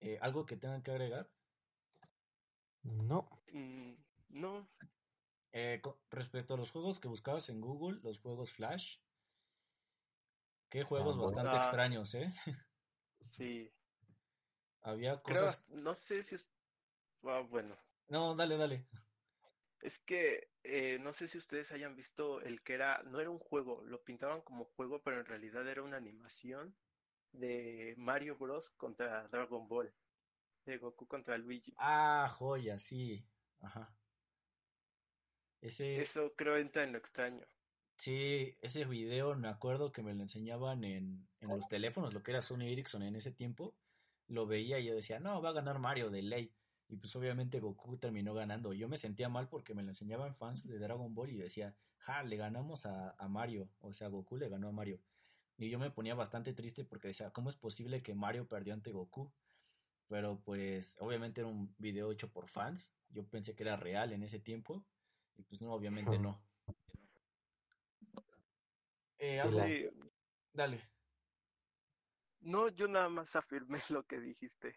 Eh, ¿algo que tengan que agregar? No, Mm, no, Eh, respecto a los juegos que buscabas en Google, los juegos Flash. Qué juegos bueno. bastante Ah. extraños, ¿eh? sí. Había Creo, cosas... no sé si... ah, bueno, No, dale, dale. es que eh, no sé si ustedes hayan visto el que era, no era un juego, lo pintaban como juego, pero en realidad era una animación de Mario Bros. contra Dragon Ball, de Goku contra Luigi. Ah, joya, sí. Ajá. Ese... Eso creo entra en lo extraño. Sí, ese video me acuerdo que me lo enseñaban en, en los teléfonos, lo que era Sony Ericsson en ese tiempo. Lo veía y yo decía, no, va a ganar Mario de ley. Y pues obviamente Goku terminó ganando. Yo me sentía mal porque me lo enseñaban fans de Dragon Ball y decía, ja, le ganamos a, a Mario. O sea, Goku le ganó a Mario. Y yo me ponía bastante triste porque decía, ¿cómo es posible que Mario perdió ante Goku? Pero pues obviamente era un video hecho por fans. Yo pensé que era real en ese tiempo. Y pues no, obviamente no. Eh, Sí, Dale. no, yo nada más afirmé lo que dijiste.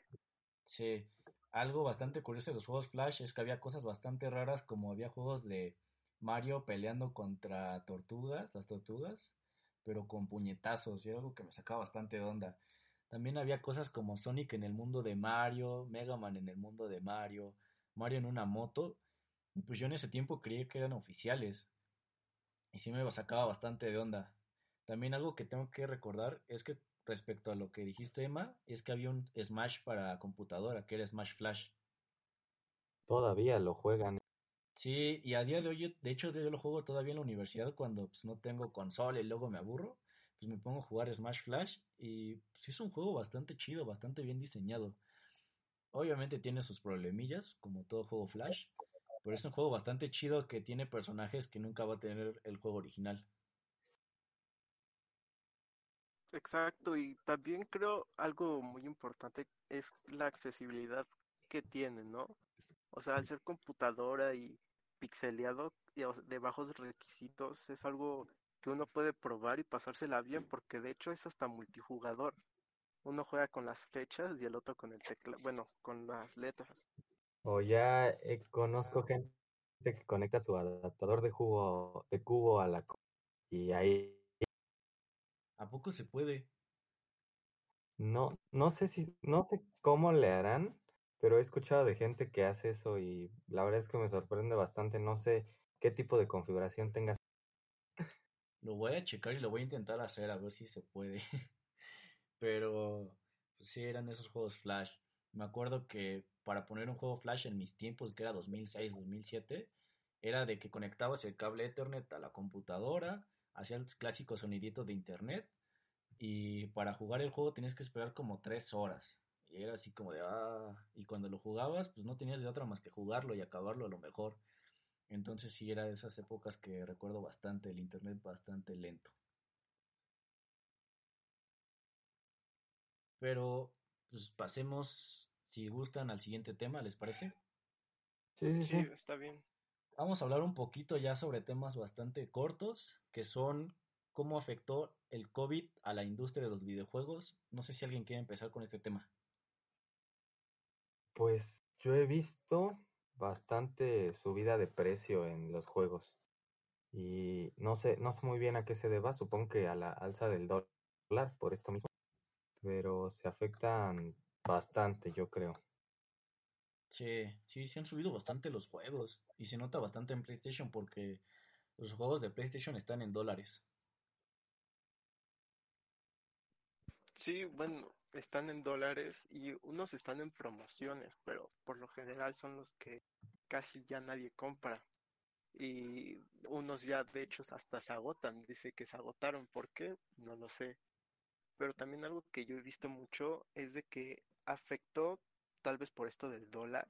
Sí. Algo bastante curioso de los juegos Flash es que había cosas bastante raras, como había juegos de Mario peleando contra tortugas, las tortugas, pero con puñetazos, y algo que me sacaba bastante de onda. También había cosas como Sonic en el mundo de Mario, Mega Man en el mundo de Mario, Mario en una moto, y pues yo en ese tiempo creía que eran oficiales, y sí me sacaba bastante de onda. También algo que tengo que recordar es que respecto a lo que dijiste, Emma, es que había un Smash para computadora, que era Smash Flash. todavía lo juegan. Sí, y a día de hoy, yo- de hecho, yo lo juego todavía en la universidad cuando pues, no tengo consola y luego me aburro, pues me pongo a jugar Smash Flash y sí es un juego bastante chido, bastante bien diseñado. Obviamente tiene sus problemillas, como todo juego Flash, pero es un juego bastante chido que tiene personajes que nunca va a tener el juego original. Exacto, y también creo algo muy importante es la accesibilidad que tiene, ¿no? O sea, al ser computadora y pixeleado y de bajos requisitos, es algo que uno puede probar y pasársela bien, porque de hecho es hasta multijugador. Uno juega con las flechas y el otro con el teclado, bueno, con las letras. O ya eh, conozco gente que conecta su adaptador de jugo de cubo a la y ahí ¿A poco se puede? no no sé si no sé cómo le harán, pero he escuchado de gente que hace eso y la verdad es que me sorprende bastante. No sé qué tipo de configuración tengas. Lo voy a checar y lo voy a intentar hacer a ver si se puede. Pero pues sí eran esos juegos Flash. Me acuerdo que para poner un juego Flash en mis tiempos, que era 2006, 2007, era de que conectabas el cable Ethernet a la computadora, hacía el clásico sonidito de internet y para jugar el juego tenías que esperar como tres horas. Y era así como de, ah, y cuando lo jugabas, pues no tenías de otra más que jugarlo y acabarlo a lo mejor. Entonces sí era de esas épocas que recuerdo bastante, el internet bastante lento. Pero pues pasemos, si gustan, al siguiente tema, ¿les parece? Sí, sí, Sí, sí. está bien. Vamos a hablar un poquito ya sobre temas bastante cortos, que son cómo afectó el COVID a la industria de los videojuegos. No sé si alguien quiere empezar con este tema. Pues yo he visto bastante subida de precio en los juegos y no sé, no sé muy bien a qué se deba, supongo que a la alza del dólar por esto mismo, pero se afectan bastante, yo creo. Sí, sí, se han subido bastante los juegos y se nota bastante en PlayStation porque los juegos de PlayStation están en dólares. Sí, bueno, están en dólares y unos están en promociones, pero por lo general son los que casi ya nadie compra. y unos ya de hecho hasta se agotan, dice que se agotaron, ¿por qué? No lo sé. Pero también algo que yo he visto mucho es de que afectó tal vez por esto del dólar,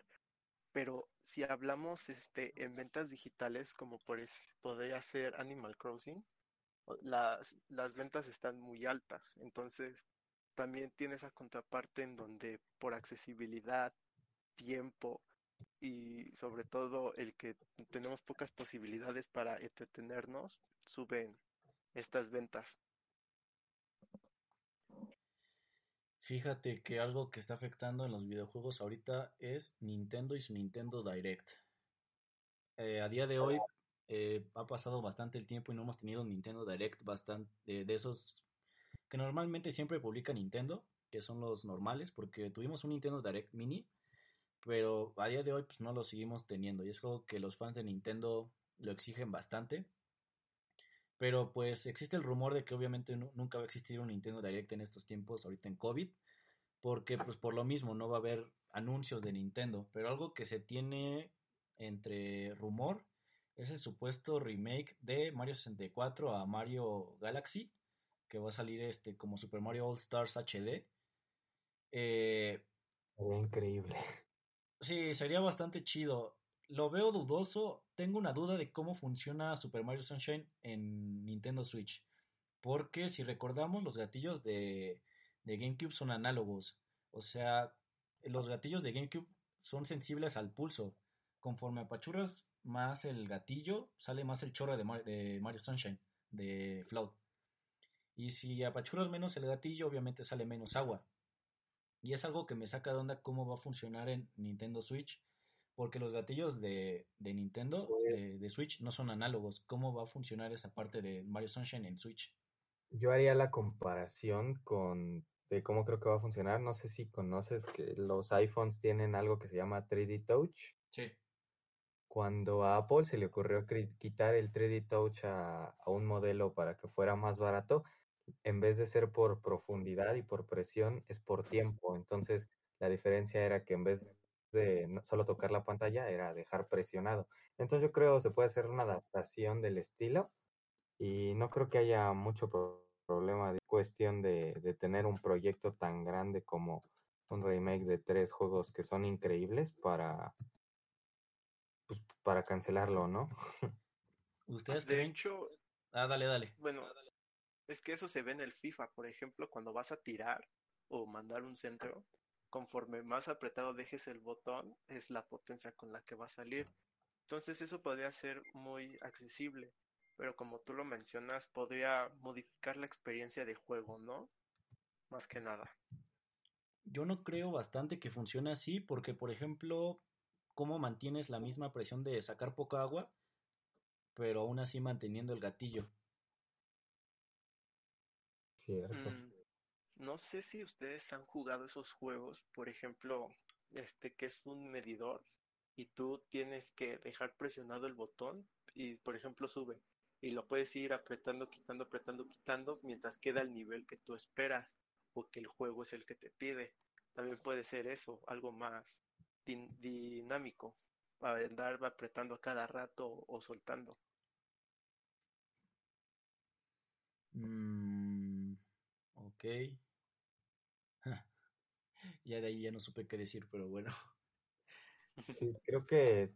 pero si hablamos este en ventas digitales como por es, podría ser Animal Crossing, las, las ventas están muy altas, entonces también tiene esa contraparte en donde por accesibilidad, tiempo y sobre todo el que tenemos pocas posibilidades para entretenernos, suben estas ventas. Fíjate que algo que está afectando en los videojuegos ahorita es Nintendo y su Nintendo Direct. Eh, a día de hoy eh, ha pasado bastante el tiempo y no hemos tenido un Nintendo Direct bastante de esos que normalmente siempre publica Nintendo, que son los normales, porque tuvimos un Nintendo Direct Mini, pero a día de hoy pues no lo seguimos teniendo y es algo que los fans de Nintendo lo exigen bastante. Pero pues existe el rumor de que obviamente nunca va a existir un Nintendo Direct en estos tiempos, ahorita en COVID, porque pues por lo mismo no va a haber anuncios de Nintendo, pero algo que se tiene entre rumor es el supuesto remake de Mario 64 a Mario Galaxy, que va a salir este como Super Mario All Stars HD. Eh, sería increíble. Sí, sería bastante chido. Lo veo dudoso. Tengo una duda de cómo funciona Super Mario Sunshine en Nintendo Switch. Porque si recordamos, los gatillos de, GameCube son análogos. O sea, los gatillos de GameCube son sensibles al pulso. Conforme apachurras más el gatillo, sale más el chorro de, Mario Sunshine, de Float. Y si apachuras menos el gatillo, obviamente sale menos agua. Y es algo que me saca de onda cómo va a funcionar en Nintendo Switch. Porque los gatillos de, Nintendo, pues de, Switch, no son análogos. ¿Cómo va a funcionar esa parte de Mario Sunshine en Switch? Yo haría la comparación con de cómo creo que va a funcionar. No sé si conoces que los iPhones tienen algo que se llama 3D Touch. Sí. Cuando a Apple se le ocurrió quitar el 3D Touch a, a un modelo para que fuera más barato, en vez de ser por profundidad y por presión, es por tiempo. Entonces, la diferencia era que en vez de solo tocar la pantalla, era dejar presionado. Entonces, yo creo que se puede hacer una adaptación del estilo y no creo que haya mucho problema de cuestión de, de tener un proyecto tan grande como un remake de tres juegos que son increíbles para pues, para cancelarlo, ¿no? Ustedes de hecho, ah, dale, dale. Bueno, es que eso se ve en el FIFA, por ejemplo, cuando vas a tirar o mandar un centro, conforme más apretado dejes el botón, es la potencia con la que va a salir. Entonces eso podría ser muy accesible, pero como tú lo mencionas, podría modificar la experiencia de juego, ¿no? Más que nada. Yo no creo bastante que funcione así, porque por ejemplo, ¿cómo mantienes la misma presión de sacar poca agua, pero aún así manteniendo el gatillo? Mm, no sé si ustedes han jugado esos juegos, por ejemplo, este que es un medidor y tú tienes que dejar presionado el botón y, por ejemplo, sube y lo puedes ir apretando, quitando, apretando, quitando mientras queda el nivel que tú esperas o que el juego es el que te pide. También puede ser eso, algo más dinámico, andar apretando a cada rato o, soltando. Mm, Ok. Ya de ahí ya no supe qué decir, pero bueno. Sí, creo que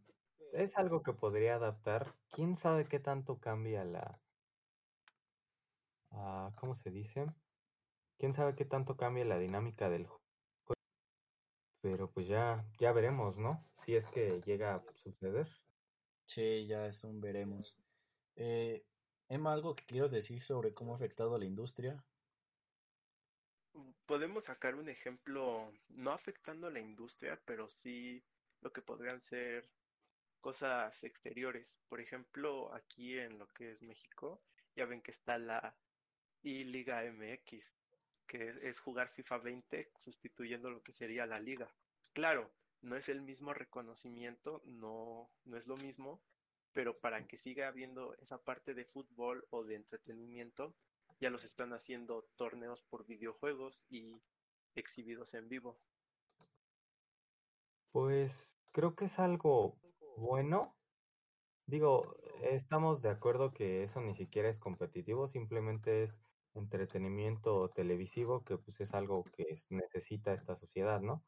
es algo que podría adaptar. ¿Quién sabe qué tanto cambia la... Uh, ¿Cómo se dice? ¿Quién sabe qué tanto cambia la dinámica del juego? Pero pues ya, ya veremos, ¿no? Si es que llega a suceder. Sí, ya es un veremos. Eh, Emma, ¿algo que quiero decir sobre cómo ha afectado a la industria? Podemos sacar un ejemplo, no afectando la industria, pero sí lo que podrían ser cosas exteriores. Por ejemplo, aquí en lo que es México, ya ven que está la I-Liga MX, que es jugar FIFA 20 sustituyendo lo que sería la liga. Claro, no es el mismo reconocimiento, no, no es lo mismo, pero para que siga habiendo esa parte de fútbol o de entretenimiento, ya los están haciendo torneos por videojuegos y exhibidos en vivo. Pues creo que es algo bueno. Digo, estamos de acuerdo que eso ni siquiera es competitivo, simplemente es entretenimiento televisivo, que pues es algo que necesita esta sociedad, ¿no?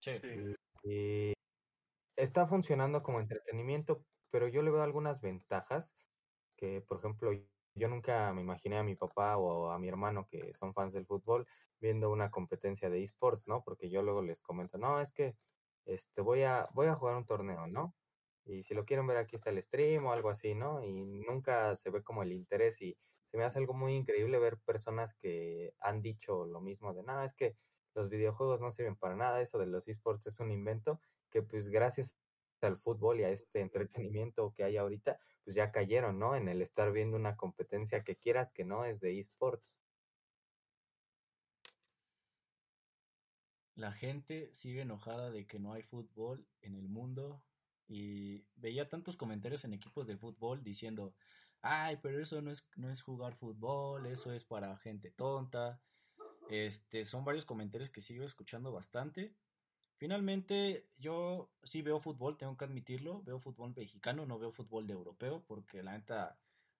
Sí. Y, está funcionando como entretenimiento, pero yo le veo algunas ventajas que, por ejemplo, yo nunca me imaginé a mi papá o a mi hermano que son fans del fútbol viendo una competencia de esports, ¿no? Porque yo luego les comento, no, es que este voy a voy a jugar un torneo, ¿no? Y si lo quieren ver aquí está el stream o algo así, ¿no? Y nunca se ve como el interés y se me hace algo muy increíble ver personas que han dicho lo mismo de, no, es que los videojuegos no sirven para nada, eso de los esports es un invento que pues gracias al fútbol y a este entretenimiento que hay ahorita, pues ya cayeron, ¿no? En el estar viendo una competencia que quieras que no es de esports. La gente sigue enojada de que no hay fútbol en el mundo y veía tantos comentarios en equipos de fútbol diciendo, ay, pero eso no es, no es jugar fútbol, eso es para gente tonta. Este, son varios comentarios que sigo escuchando bastante. Finalmente, yo sí veo fútbol, tengo que admitirlo, veo fútbol mexicano, no veo fútbol de europeo, porque la neta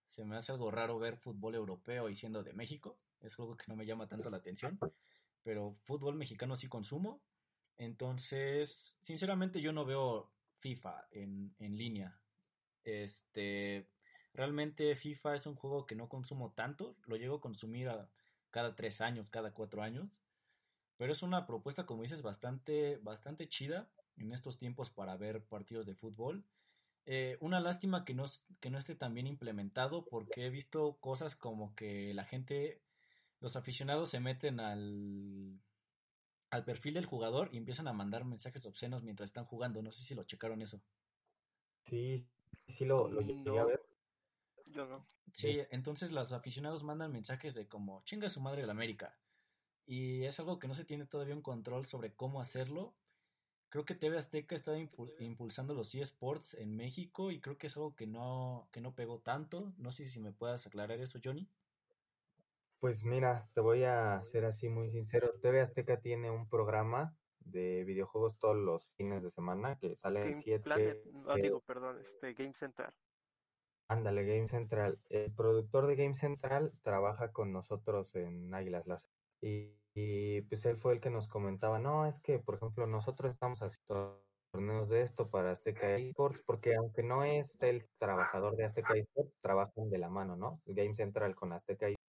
se me hace algo raro ver fútbol europeo y siendo de México, es algo que no me llama tanto la atención, pero fútbol mexicano sí consumo, entonces, sinceramente yo no veo FIFA en, en línea. Este, realmente FIFA es un juego que no consumo tanto, lo llego a consumir cada tres años, cada cuatro años, pero es una propuesta, como dices, bastante, bastante chida en estos tiempos para ver partidos de fútbol. Eh, una lástima que no, que no esté tan bien implementado porque he visto cosas como que la gente, los aficionados se meten al, al perfil del jugador y empiezan a mandar mensajes obscenos mientras están jugando. No sé si lo checaron eso. Sí, sí lo, lo llegué a ver. Yo no. Sí, entonces los aficionados mandan mensajes de como chinga su madre la América. Y es algo que no se tiene todavía un control sobre cómo hacerlo. Creo que TV Azteca está impulsando los eSports en México y creo que es algo que no, que no pegó tanto. No sé si me puedas aclarar eso, Johnny. Pues mira, te voy a ser así muy sincero. TV Azteca tiene un programa de videojuegos todos los fines de semana que sale Game siete. Planet, no digo, perdón, este Game Central. Ándale, Game Central. El productor de Game Central trabaja con nosotros en Águilas Láser. Y, y, pues él fue el que nos comentaba, no, es que, por ejemplo, nosotros estamos haciendo torneos de esto para Azteca Esports, porque aunque no es el trabajador de Azteca Esports, trabajan de la mano, ¿no? Game Central con Azteca Esports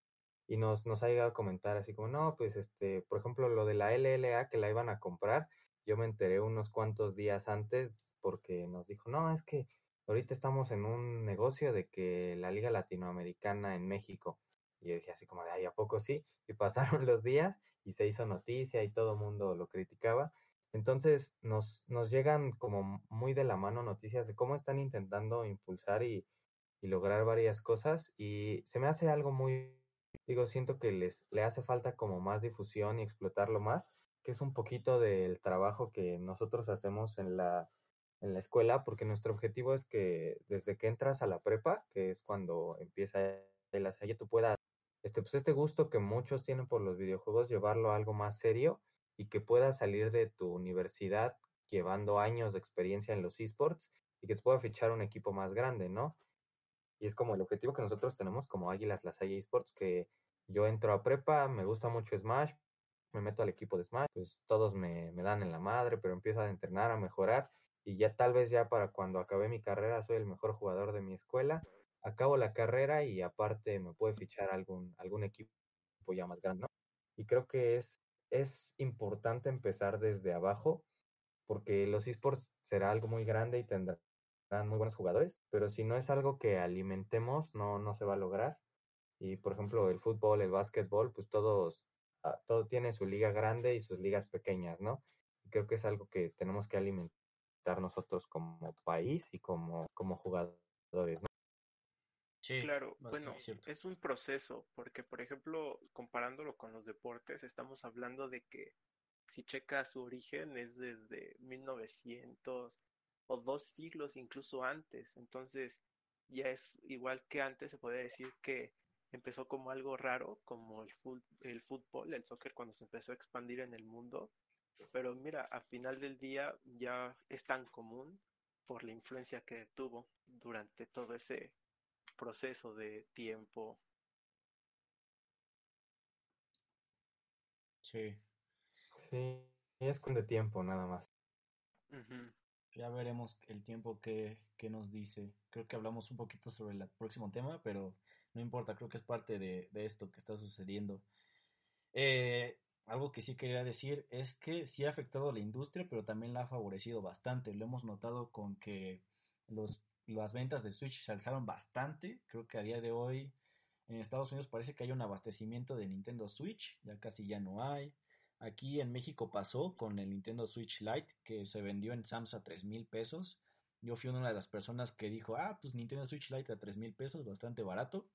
y nos, nos ha llegado a comentar así como, no, pues este, por ejemplo, lo de la LLA que la iban a comprar, yo me enteré unos cuantos días antes porque nos dijo, no, es que ahorita estamos en un negocio de que la Liga Latinoamericana en México. Y yo dije así como de, ay, ¿a poco sí? Y pasaron los días y se hizo noticia y todo el mundo lo criticaba. Entonces nos, nos llegan como muy de la mano noticias de cómo están intentando impulsar y, y lograr varias cosas y se me hace algo muy digo, siento que les le hace falta como más difusión y explotarlo más, que es un poquito del trabajo que nosotros hacemos en la en la escuela, porque nuestro objetivo es que desde que entras a la prepa, que es cuando empieza el asallo, tú puedas, este, pues este gusto que muchos tienen por los videojuegos, llevarlo a algo más serio y que puedas salir de tu universidad llevando años de experiencia en los esports y que te pueda fichar un equipo más grande, ¿no? Y es como el objetivo que nosotros tenemos como Águilas Las Salle Esports, que yo entro a prepa, me gusta mucho Smash, me meto al equipo de Smash, pues todos me, me dan en la madre, pero empiezo a entrenar, a mejorar y ya tal vez ya para cuando acabe mi carrera soy el mejor jugador de mi escuela, acabo la carrera y aparte me puede fichar algún, algún equipo ya más grande, ¿no? Y creo que es, es importante empezar desde abajo porque los esports será algo muy grande y tendrá muy buenos jugadores, pero si no es algo que alimentemos, no, no se va a lograr. Y por ejemplo, el fútbol, el básquetbol, pues todos, ah, todo tiene su liga grande y sus ligas pequeñas, ¿no? Y creo que es algo que tenemos que alimentar nosotros como país y como, como jugadores, ¿no? Sí, claro, bueno, es un proceso, porque por ejemplo, comparándolo con los deportes, estamos hablando de que si checa su origen es desde 1900, o dos siglos incluso antes. Entonces, ya es igual que antes, se puede decir que empezó como algo raro, como el, el fútbol, el soccer, cuando se empezó a expandir en el mundo. Pero mira, al final del día ya es tan común por la influencia que tuvo durante todo ese proceso de tiempo. Sí. Sí, es con de tiempo nada más. Ya veremos el tiempo que, que, nos dice. Creo que hablamos un poquito sobre el próximo tema, pero no importa, creo que es parte de, de esto que está sucediendo. Eh, algo que sí quería decir es que sí ha afectado a la industria, pero también la ha favorecido bastante. Lo hemos notado con que los, las ventas de Switch se alzaron bastante. Creo que a día de hoy en Estados Unidos parece que hay un abastecimiento de Nintendo Switch, ya casi ya no hay. Aquí en México pasó con el Nintendo Switch Lite que se vendió en Samsung a 3 mil pesos. Yo fui una de las personas que dijo, ah, pues Nintendo Switch Lite a 3 mil pesos, bastante barato.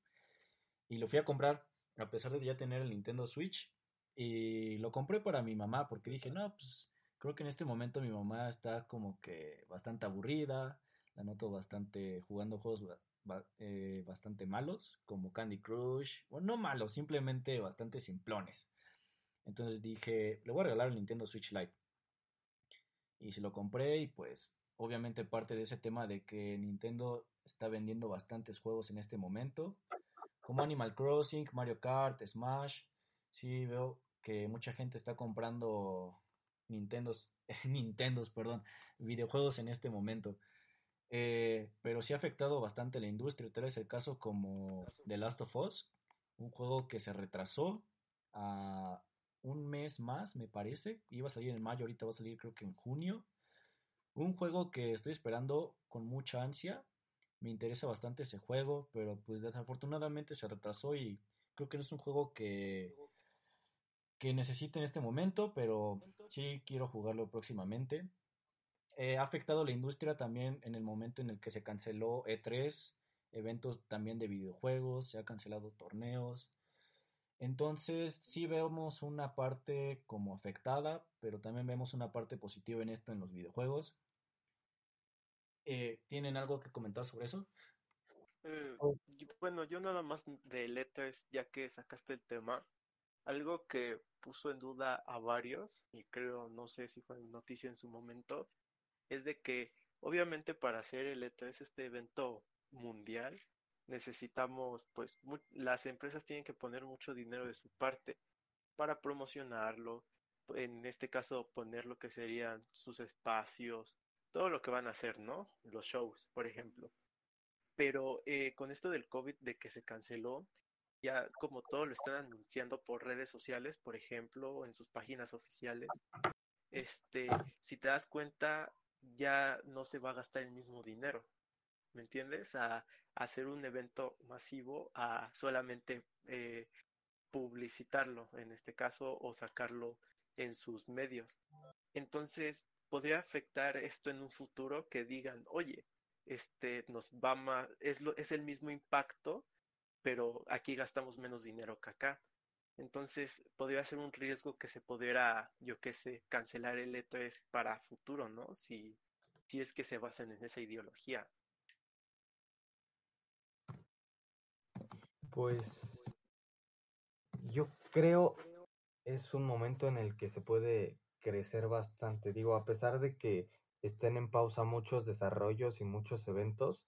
Y lo fui a comprar a pesar de ya tener el Nintendo Switch y lo compré para mi mamá porque dije, no, pues creo que en este momento mi mamá está como que bastante aburrida, la noto bastante jugando juegos eh, bastante malos, como Candy Crush, o no malos, simplemente bastante simplones. Entonces dije, le voy a regalar el Nintendo Switch Lite. Y se lo compré y pues obviamente parte de ese tema de que Nintendo está vendiendo bastantes juegos en este momento, como Animal Crossing, Mario Kart, Smash. Sí, veo que mucha gente está comprando Nintendos, Nintendos, perdón, videojuegos en este momento. Eh, pero sí ha afectado bastante la industria. Tal es el caso como The Last of Us, un juego que se retrasó a un mes más, me parece. Iba a salir en mayo, ahorita va a salir creo que en junio. Un juego que estoy esperando con mucha ansia. Me interesa bastante ese juego, pero pues desafortunadamente se retrasó y creo que no es un juego que que necesite en este momento, pero sí quiero jugarlo próximamente. Eh, ha afectado la industria también en el momento en el que se canceló E3, eventos también de videojuegos, se ha cancelado torneos. Entonces sí vemos una parte como afectada, pero también vemos una parte positiva en esto en los videojuegos. Eh, ¿Tienen algo que comentar sobre eso? Eh, bueno, yo nada más de E3, ya que sacaste el tema, algo que puso en duda a varios, y creo, no sé si fue noticia en su momento, es de que obviamente para hacer el E3, este evento mundial, necesitamos, pues, las empresas tienen que poner mucho dinero de su parte para promocionarlo, en este caso poner lo que serían sus espacios, todo lo que van a hacer, ¿no? Los shows, por ejemplo. Pero eh, con esto del COVID, de que se canceló, ya como todo lo están anunciando por redes sociales, por ejemplo, en sus páginas oficiales, este, si te das cuenta, ya no se va a gastar el mismo dinero, ¿me entiendes? A, hacer un evento masivo, a solamente eh, publicitarlo, en este caso, o sacarlo en sus medios. Entonces, podría afectar esto en un futuro que digan, oye, este nos va más, es, lo, es el mismo impacto pero aquí gastamos menos dinero que acá. Entonces, podría ser un riesgo que se pudiera, yo qué sé, cancelar el E3 para futuro, ¿no? Si, si es que se basan en esa ideología. Pues yo creo es un momento en el que se puede crecer bastante. Digo, a pesar de que estén en pausa muchos desarrollos y muchos eventos,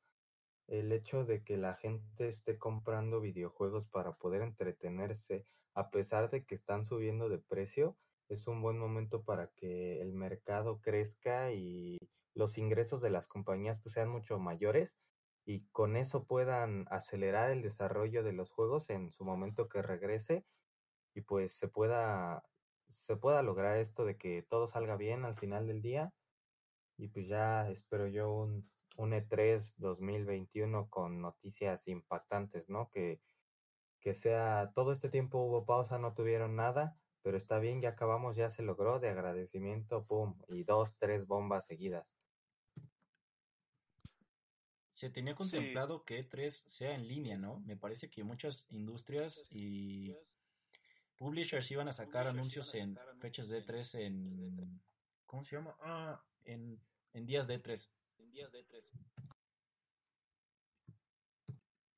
el hecho de que la gente esté comprando videojuegos para poder entretenerse, a pesar de que están subiendo de precio, es un buen momento para que el mercado crezca y los ingresos de las compañías pues, sean mucho mayores y con eso puedan acelerar el desarrollo de los juegos en su momento que regrese y pues se pueda se pueda lograr esto de que todo salga bien al final del día y pues ya espero yo un un E3 2021 con noticias impactantes, ¿no? Que, que sea, todo este tiempo hubo pausa, no tuvieron nada, pero está bien, ya acabamos, ya se logró, de agradecimiento, pum, y dos, tres bombas seguidas. Se tenía contemplado que E3 sea en línea, ¿no? Me parece que muchas industrias y publishers iban a sacar anuncios en fechas de E3 en... ¿Cómo se llama? Ah, en, en días de E3 días de tres.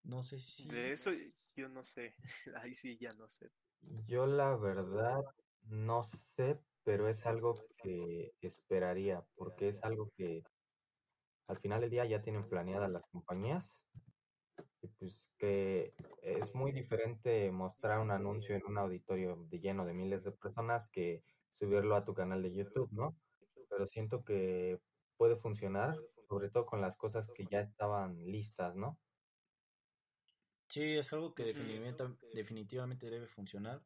No sé si... De eso yo no sé. Ahí sí ya no sé. Yo la verdad no sé, pero es algo que esperaría, porque es algo que al final del día ya tienen planeadas las compañías y pues que es muy diferente mostrar un anuncio en un auditorio de lleno de miles de personas que subirlo a tu canal de YouTube, ¿no? Pero siento que puede funcionar, sobre todo con las cosas que ya estaban listas, ¿no? Sí, es algo que definitivamente, definitivamente debe funcionar.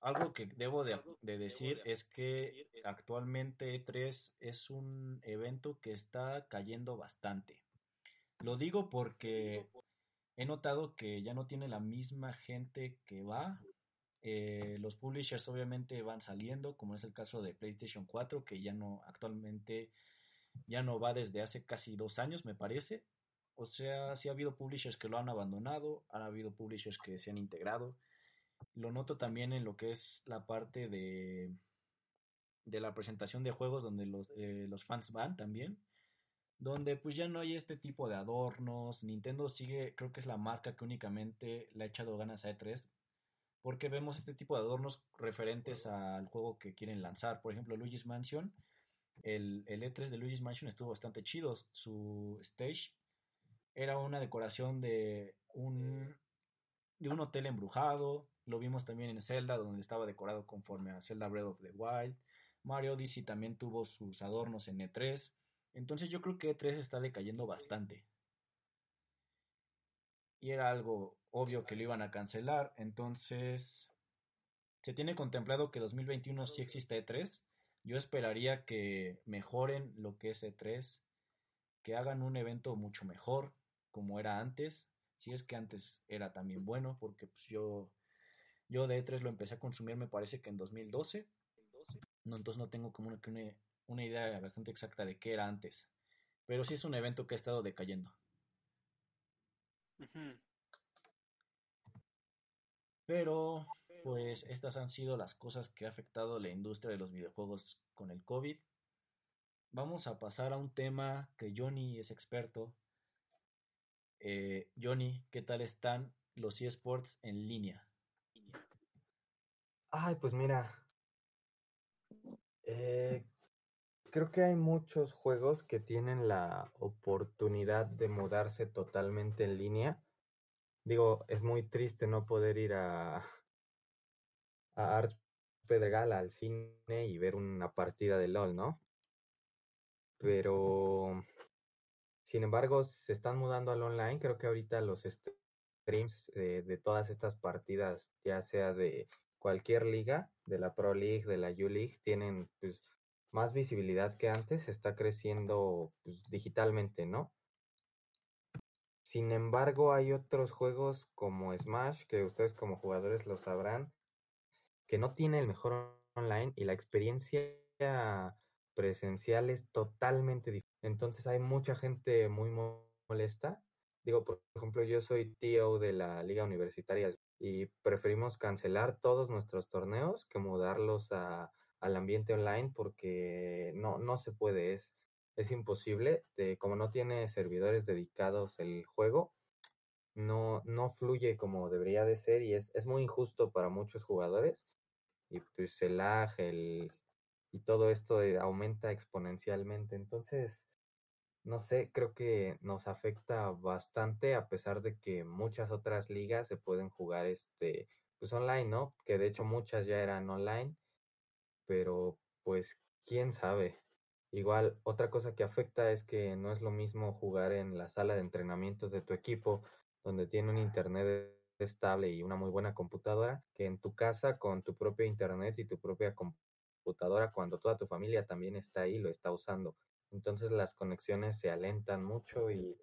Algo que debo de, de, decir es que actualmente E3 es un evento que está cayendo bastante. Lo digo porque he notado que ya no tiene la misma gente que va. Eh, los publishers obviamente van saliendo, como es el caso de PlayStation 4, que ya no actualmente ya no va desde hace casi dos años, me parece. O sea, sí ha habido publishers que lo han abandonado, han habido publishers que se han integrado. Lo noto también en lo que es la parte de, de la presentación de juegos donde los, eh, los fans van también donde pues ya no hay este tipo de adornos. Nintendo sigue, creo que es la marca que únicamente le ha echado ganas a E3, porque vemos este tipo de adornos referentes al juego que quieren lanzar. Por ejemplo, Luigi's Mansion, el, el E3 de Luigi's Mansion estuvo bastante chido. Su stage era una decoración de un, de un hotel embrujado. Lo vimos también en Zelda, donde estaba decorado conforme a Zelda Breath of the Wild. Mario Odyssey también tuvo sus adornos en E3. Entonces yo creo que E3 está decayendo bastante. Y era algo obvio que lo iban a cancelar. Entonces se tiene contemplado que 2021 sí existe E3. Yo esperaría que mejoren lo que es E3. Que hagan un evento mucho mejor como era antes. Si es que antes era también bueno. Porque pues yo, yo de E3 lo empecé a consumir me parece que en 2012. No, entonces no tengo como una, una idea bastante exacta de qué era antes. Pero sí es un evento que ha estado decayendo. Pero, pues estas han sido las cosas que ha afectado la industria de los videojuegos con el COVID. Vamos a pasar a un tema que Johnny es experto. Eh, Johnny, ¿qué tal están los eSports en línea? Ay, pues mira, eh, creo que hay muchos juegos que tienen la oportunidad de mudarse totalmente en línea. Digo, es muy triste no poder ir a, a Arts Pedregal al cine y ver una partida de LOL, ¿no? Pero, sin embargo, se están mudando al online. Creo que ahorita los streams de, de todas estas partidas, ya sea de cualquier liga, de la Pro League, de la U League, tienen pues más visibilidad que antes, está creciendo pues, digitalmente, ¿no? Sin embargo, hay otros juegos como Smash, que ustedes como jugadores lo sabrán, que no tiene el mejor online y la experiencia presencial es totalmente diferente. Entonces hay mucha gente muy molesta. Digo, por ejemplo, yo soy tío de la Liga Universitaria y preferimos cancelar todos nuestros torneos que mudarlos a al ambiente online porque no, no se puede, es, es imposible. como no tiene servidores dedicados el juego, no, no fluye como debería de ser y es, es muy injusto para muchos jugadores. Y pues el lag el, y todo esto aumenta exponencialmente. Entonces, no sé, creo que nos afecta bastante a pesar de que muchas otras ligas se pueden jugar este pues online, ¿no? Que de hecho muchas ya eran online pero pues quién sabe. Igual, otra cosa que afecta es que no es lo mismo jugar en la sala de entrenamientos de tu equipo, donde tiene un internet estable y una muy buena computadora, que en tu casa con tu propio internet y tu propia computadora cuando toda tu familia también está ahí, lo está usando. Entonces las conexiones se alentan mucho y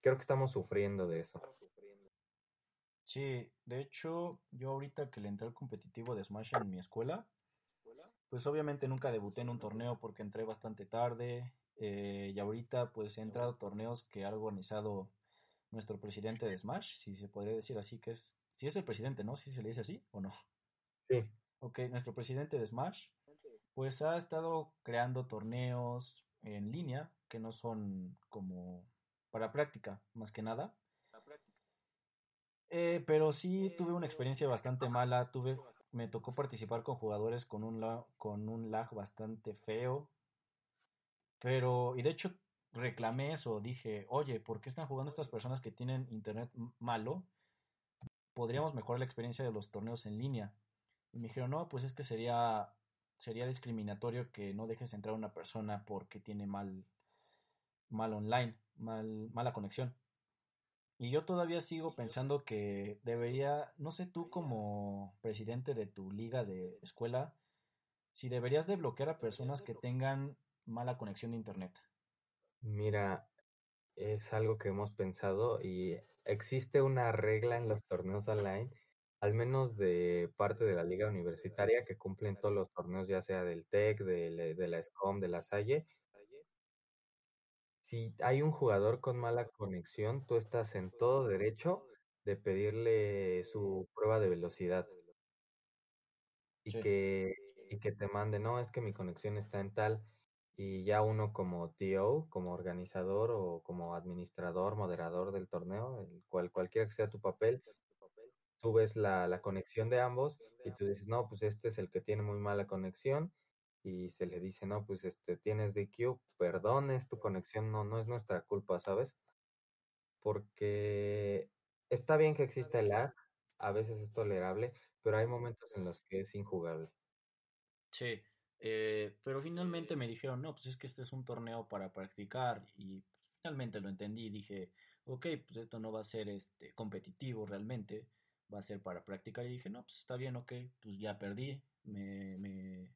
creo que estamos sufriendo de eso. Sí, de hecho, yo ahorita que le entré al competitivo de Smash en mi escuela, pues obviamente nunca debuté en un torneo porque entré bastante tarde eh, y ahorita pues he entrado a torneos que ha organizado nuestro presidente de Smash, si se podría decir así, que es, si es el presidente, ¿no? Si se le dice así o no. Sí. Ok, nuestro presidente de Smash, pues ha estado creando torneos en línea que no son como para práctica, más que nada. Eh, pero sí tuve una experiencia bastante mala, tuve me tocó participar con jugadores con un, con un lag bastante feo. Pero, y de hecho, reclamé eso, dije, oye, ¿por qué están jugando estas personas que tienen internet malo? Podríamos mejorar la experiencia de los torneos en línea. Y me dijeron, no, pues es que sería, sería discriminatorio que no dejes entrar a una persona porque tiene mal, mal online, mal, mala conexión. Y yo todavía sigo pensando que debería, no sé tú como presidente de tu liga de escuela, si deberías de bloquear a personas que tengan mala conexión de internet. Mira, es algo que hemos pensado y existe una regla en los torneos online, al menos de parte de la liga universitaria que cumplen todos los torneos, ya sea del TEC, de, de la SCOM, de la Salle. Si hay un jugador con mala conexión, tú estás en todo derecho de pedirle su prueba de velocidad y que y que te mande, no, es que mi conexión está en tal y ya uno como TO, como organizador o como administrador, moderador del torneo, el cual cualquiera que sea tu papel, tú ves la, la conexión de ambos y tú dices, no, pues este es el que tiene muy mala conexión y se le dice, no, pues este tienes DQ, perdón, es tu conexión, no, no es nuestra culpa, ¿sabes? Porque está bien que exista el lag, a veces es tolerable, pero hay momentos en los que es injugable. Sí, eh, pero finalmente me dijeron, no, pues es que este es un torneo para practicar y finalmente lo entendí dije, ok, pues esto no va a ser este competitivo realmente, va a ser para practicar y dije, no, pues está bien, ok, pues ya perdí, me, me...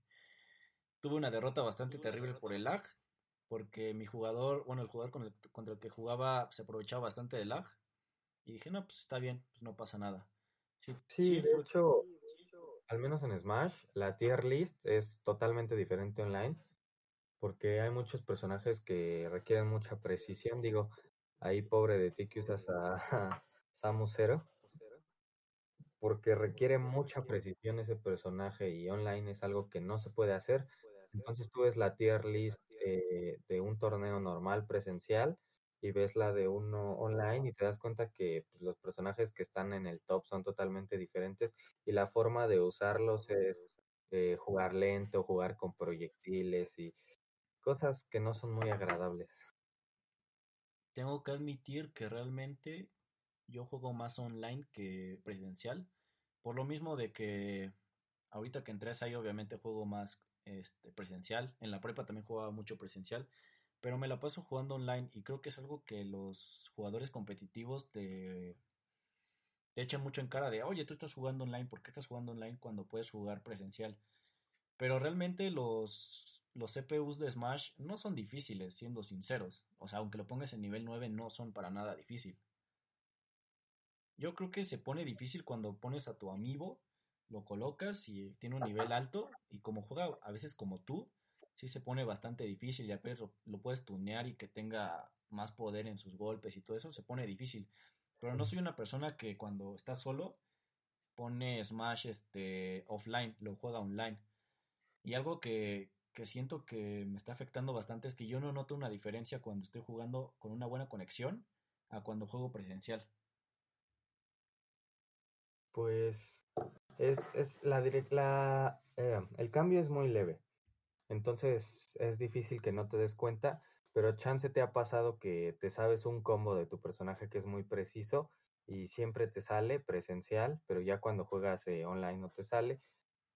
tuve una derrota bastante terrible por el lag, porque mi jugador, bueno, el jugador con el, contra el que jugaba se aprovechaba bastante del lag y dije, no, pues está bien, pues no pasa nada. Sí, sí, de hecho, al menos en Smash, la tier list es totalmente diferente online, porque hay muchos personajes que requieren mucha precisión. Digo, ahí pobre de ti que usas a Samus Zero, porque requiere mucha precisión ese personaje y online es algo que no se puede hacer. Entonces tú ves la tier list eh, de un torneo normal presencial y ves la de uno online y te das cuenta que pues, los personajes que están en el top son totalmente diferentes y la forma de usarlos es eh, jugar lento, jugar con proyectiles y cosas que no son muy agradables. Tengo que admitir que realmente yo juego más online que presencial, por lo mismo de que ahorita que entré ahí obviamente juego más este, presencial, en la prepa también jugaba mucho presencial, pero me la paso jugando online y creo que es algo que los jugadores competitivos te, te echan mucho en cara de, oye, tú estás jugando online, ¿por qué estás jugando online cuando puedes jugar presencial? Pero realmente los, los CPUs de Smash no son difíciles, siendo sinceros. O sea, aunque lo pongas en nivel 9, no son para nada difícil. Yo creo que se pone difícil cuando pones a tu amigo, lo colocas y tiene un nivel alto y como juega a veces como tú, sí se pone bastante difícil, ya pero lo puedes tunear y que tenga más poder en sus golpes y todo eso, se pone difícil. Pero no soy una persona que cuando está solo pone Smash este, offline, lo juega online. Y algo que, que siento que me está afectando bastante es que yo no noto una diferencia cuando estoy jugando con una buena conexión a cuando juego presencial. Pues es, es la, la eh, el cambio es muy leve. Entonces es difícil que no te des cuenta, pero chance te ha pasado que te sabes un combo de tu personaje que es muy preciso y siempre te sale presencial, pero ya cuando juegas eh, online no te sale.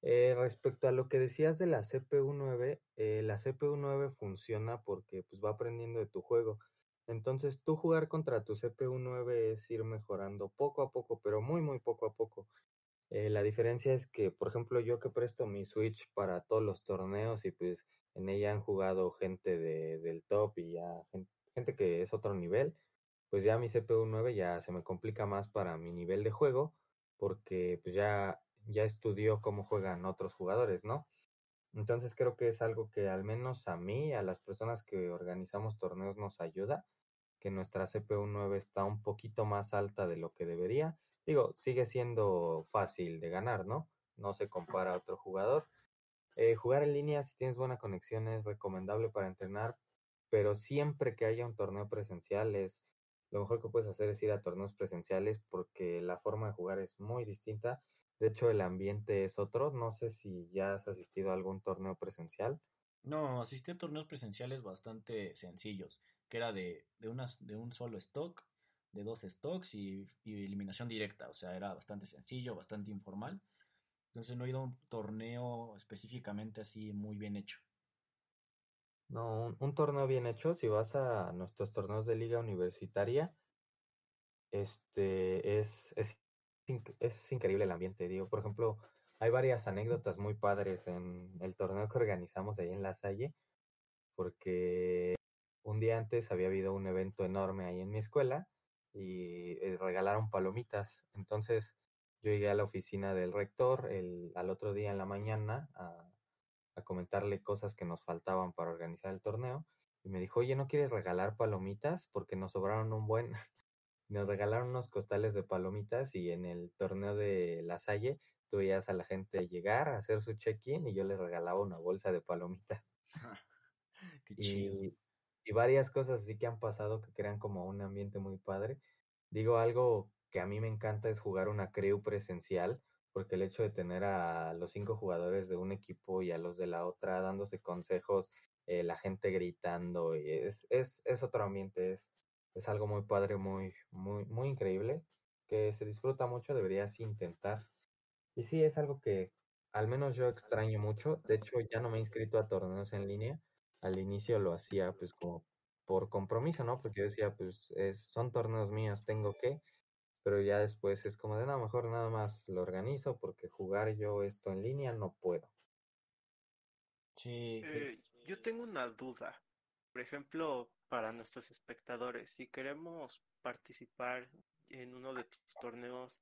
Eh, respecto a lo que decías de la CPU 9, eh, la CPU 9 funciona porque pues va aprendiendo de tu juego. Entonces tú jugar contra tu CPU 9 es ir mejorando poco a poco, pero muy muy poco a poco. Eh, la diferencia es que, por ejemplo, yo que presto mi Switch para todos los torneos y pues en ella han jugado gente de, del top y ya gente, que es otro nivel, pues ya mi CPU 9 ya se me complica más para mi nivel de juego porque pues ya, ya estudió cómo juegan otros jugadores, ¿no? Entonces creo que es algo que al menos a mí, a las personas que organizamos torneos nos ayuda, que nuestra CPU 9 está un poquito más alta de lo que debería Digo, sigue siendo fácil de ganar, ¿no? No se compara a otro jugador. Eh, jugar en línea, si tienes buena conexión, es recomendable para entrenar, pero siempre que haya un torneo presencial, es lo mejor que puedes hacer es ir a torneos presenciales porque la forma de jugar es muy distinta. De hecho, el ambiente es otro. No sé si ya has asistido a algún torneo presencial. No, asistí a torneos presenciales bastante sencillos, que era de, de, unas, de un solo stock, de dos stocks y, y eliminación directa, o sea, era bastante sencillo, bastante informal. Entonces no he ido a un torneo específicamente así muy bien hecho. No, un, un torneo bien hecho, si vas a nuestros torneos de liga universitaria, este es, es, es increíble el ambiente. Digo, por ejemplo, hay varias anécdotas muy padres en el torneo que organizamos ahí en La Salle, porque un día antes había habido un evento enorme ahí en mi escuela y eh, regalaron palomitas. Entonces yo llegué a la oficina del rector el, al otro día en la mañana a comentarle cosas que nos faltaban para organizar el torneo y me dijo, oye, ¿no quieres regalar palomitas? Porque nos sobraron un buen... Nos regalaron unos costales de palomitas y en el torneo de La Salle tú veías a la gente llegar a hacer su check-in y yo les regalaba una bolsa de palomitas. Qué chido. Y, y varias cosas así que han pasado que crean como un ambiente muy padre. Digo, algo que a mí me encanta es jugar una crew presencial, porque el hecho de tener a los cinco jugadores de un equipo y a los de la otra dándose consejos, eh, la gente gritando, y es, es, es otro ambiente, es, es algo muy padre, muy, muy, muy increíble, que se disfruta mucho, deberías intentar. Y sí, es algo que al menos yo extraño mucho. De hecho, ya no me he inscrito a torneos en línea. Al inicio lo hacía pues como por compromiso, ¿no? Porque yo decía, pues es, son torneos míos, tengo que, pero ya después es como de, no, mejor nada más lo organizo porque jugar yo esto en línea no puedo. Sí, Eh, yo tengo una duda. Por ejemplo, para nuestros espectadores, si queremos participar en uno de tus torneos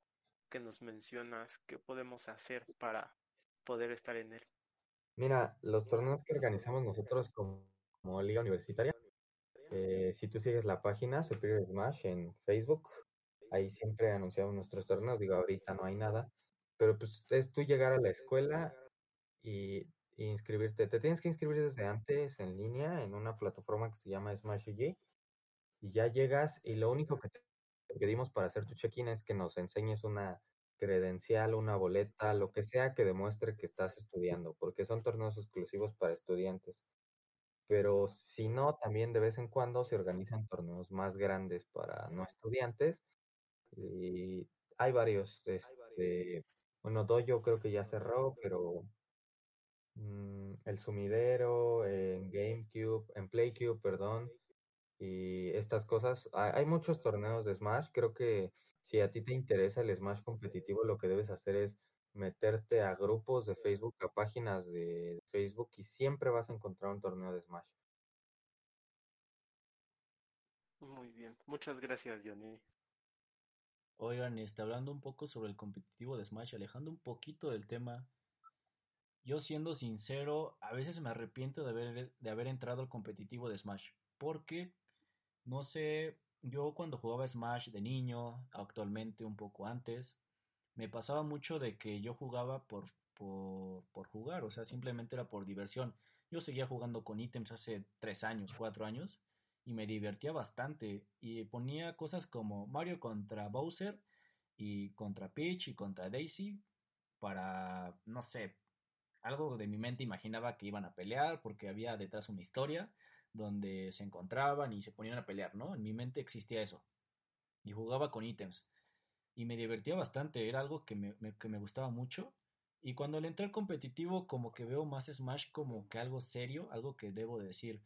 que nos mencionas, ¿qué podemos hacer para poder estar en él? Mira, los torneos que organizamos nosotros como, liga universitaria, eh, si tú sigues la página Superior Smash en Facebook, ahí siempre anunciamos nuestros torneos. Digo, ahorita no hay nada, pero pues es tú llegar a la escuela y inscribirte. Te tienes que inscribir desde antes en línea en una plataforma que se llama Smash UG y ya llegas y lo único que te pedimos para hacer tu check-in es que nos enseñes una credencial, una boleta, lo que sea que demuestre que estás estudiando, porque son torneos exclusivos para estudiantes. Pero si no, también de vez en cuando se organizan torneos más grandes para no estudiantes y hay varios, este, bueno, Dojo creo que ya cerró, pero mm, el Sumidero, en GameCube, en PlayCube, perdón, y estas cosas. Hay, hay muchos torneos de Smash. Creo que si a ti te interesa el Smash competitivo, lo que debes hacer es meterte a grupos de Facebook, a páginas de Facebook y siempre vas a encontrar un torneo de Smash. Muy bien, muchas gracias, Johnny. oigan, este, hablando un poco sobre el competitivo de Smash, alejando un poquito del tema, yo siendo sincero, a veces me arrepiento de haber, de haber entrado al competitivo de Smash, porque, no sé, yo cuando jugaba Smash de niño, actualmente un poco antes, me pasaba mucho de que yo jugaba por, por, por jugar, o sea, simplemente era por diversión. Yo seguía jugando con ítems hace tres años, cuatro años, y me divertía bastante. Y ponía cosas como Mario contra Bowser, y contra Peach, y contra Daisy, para, no sé, algo de mi mente imaginaba que iban a pelear, porque había detrás una historia donde se encontraban y se ponían a pelear, ¿no? En mi mente existía eso. Y jugaba con ítems y me divertía bastante, era algo que me, que me gustaba mucho. Y cuando le entré al competitivo, como que veo más Smash como que algo serio, algo que debo de decir,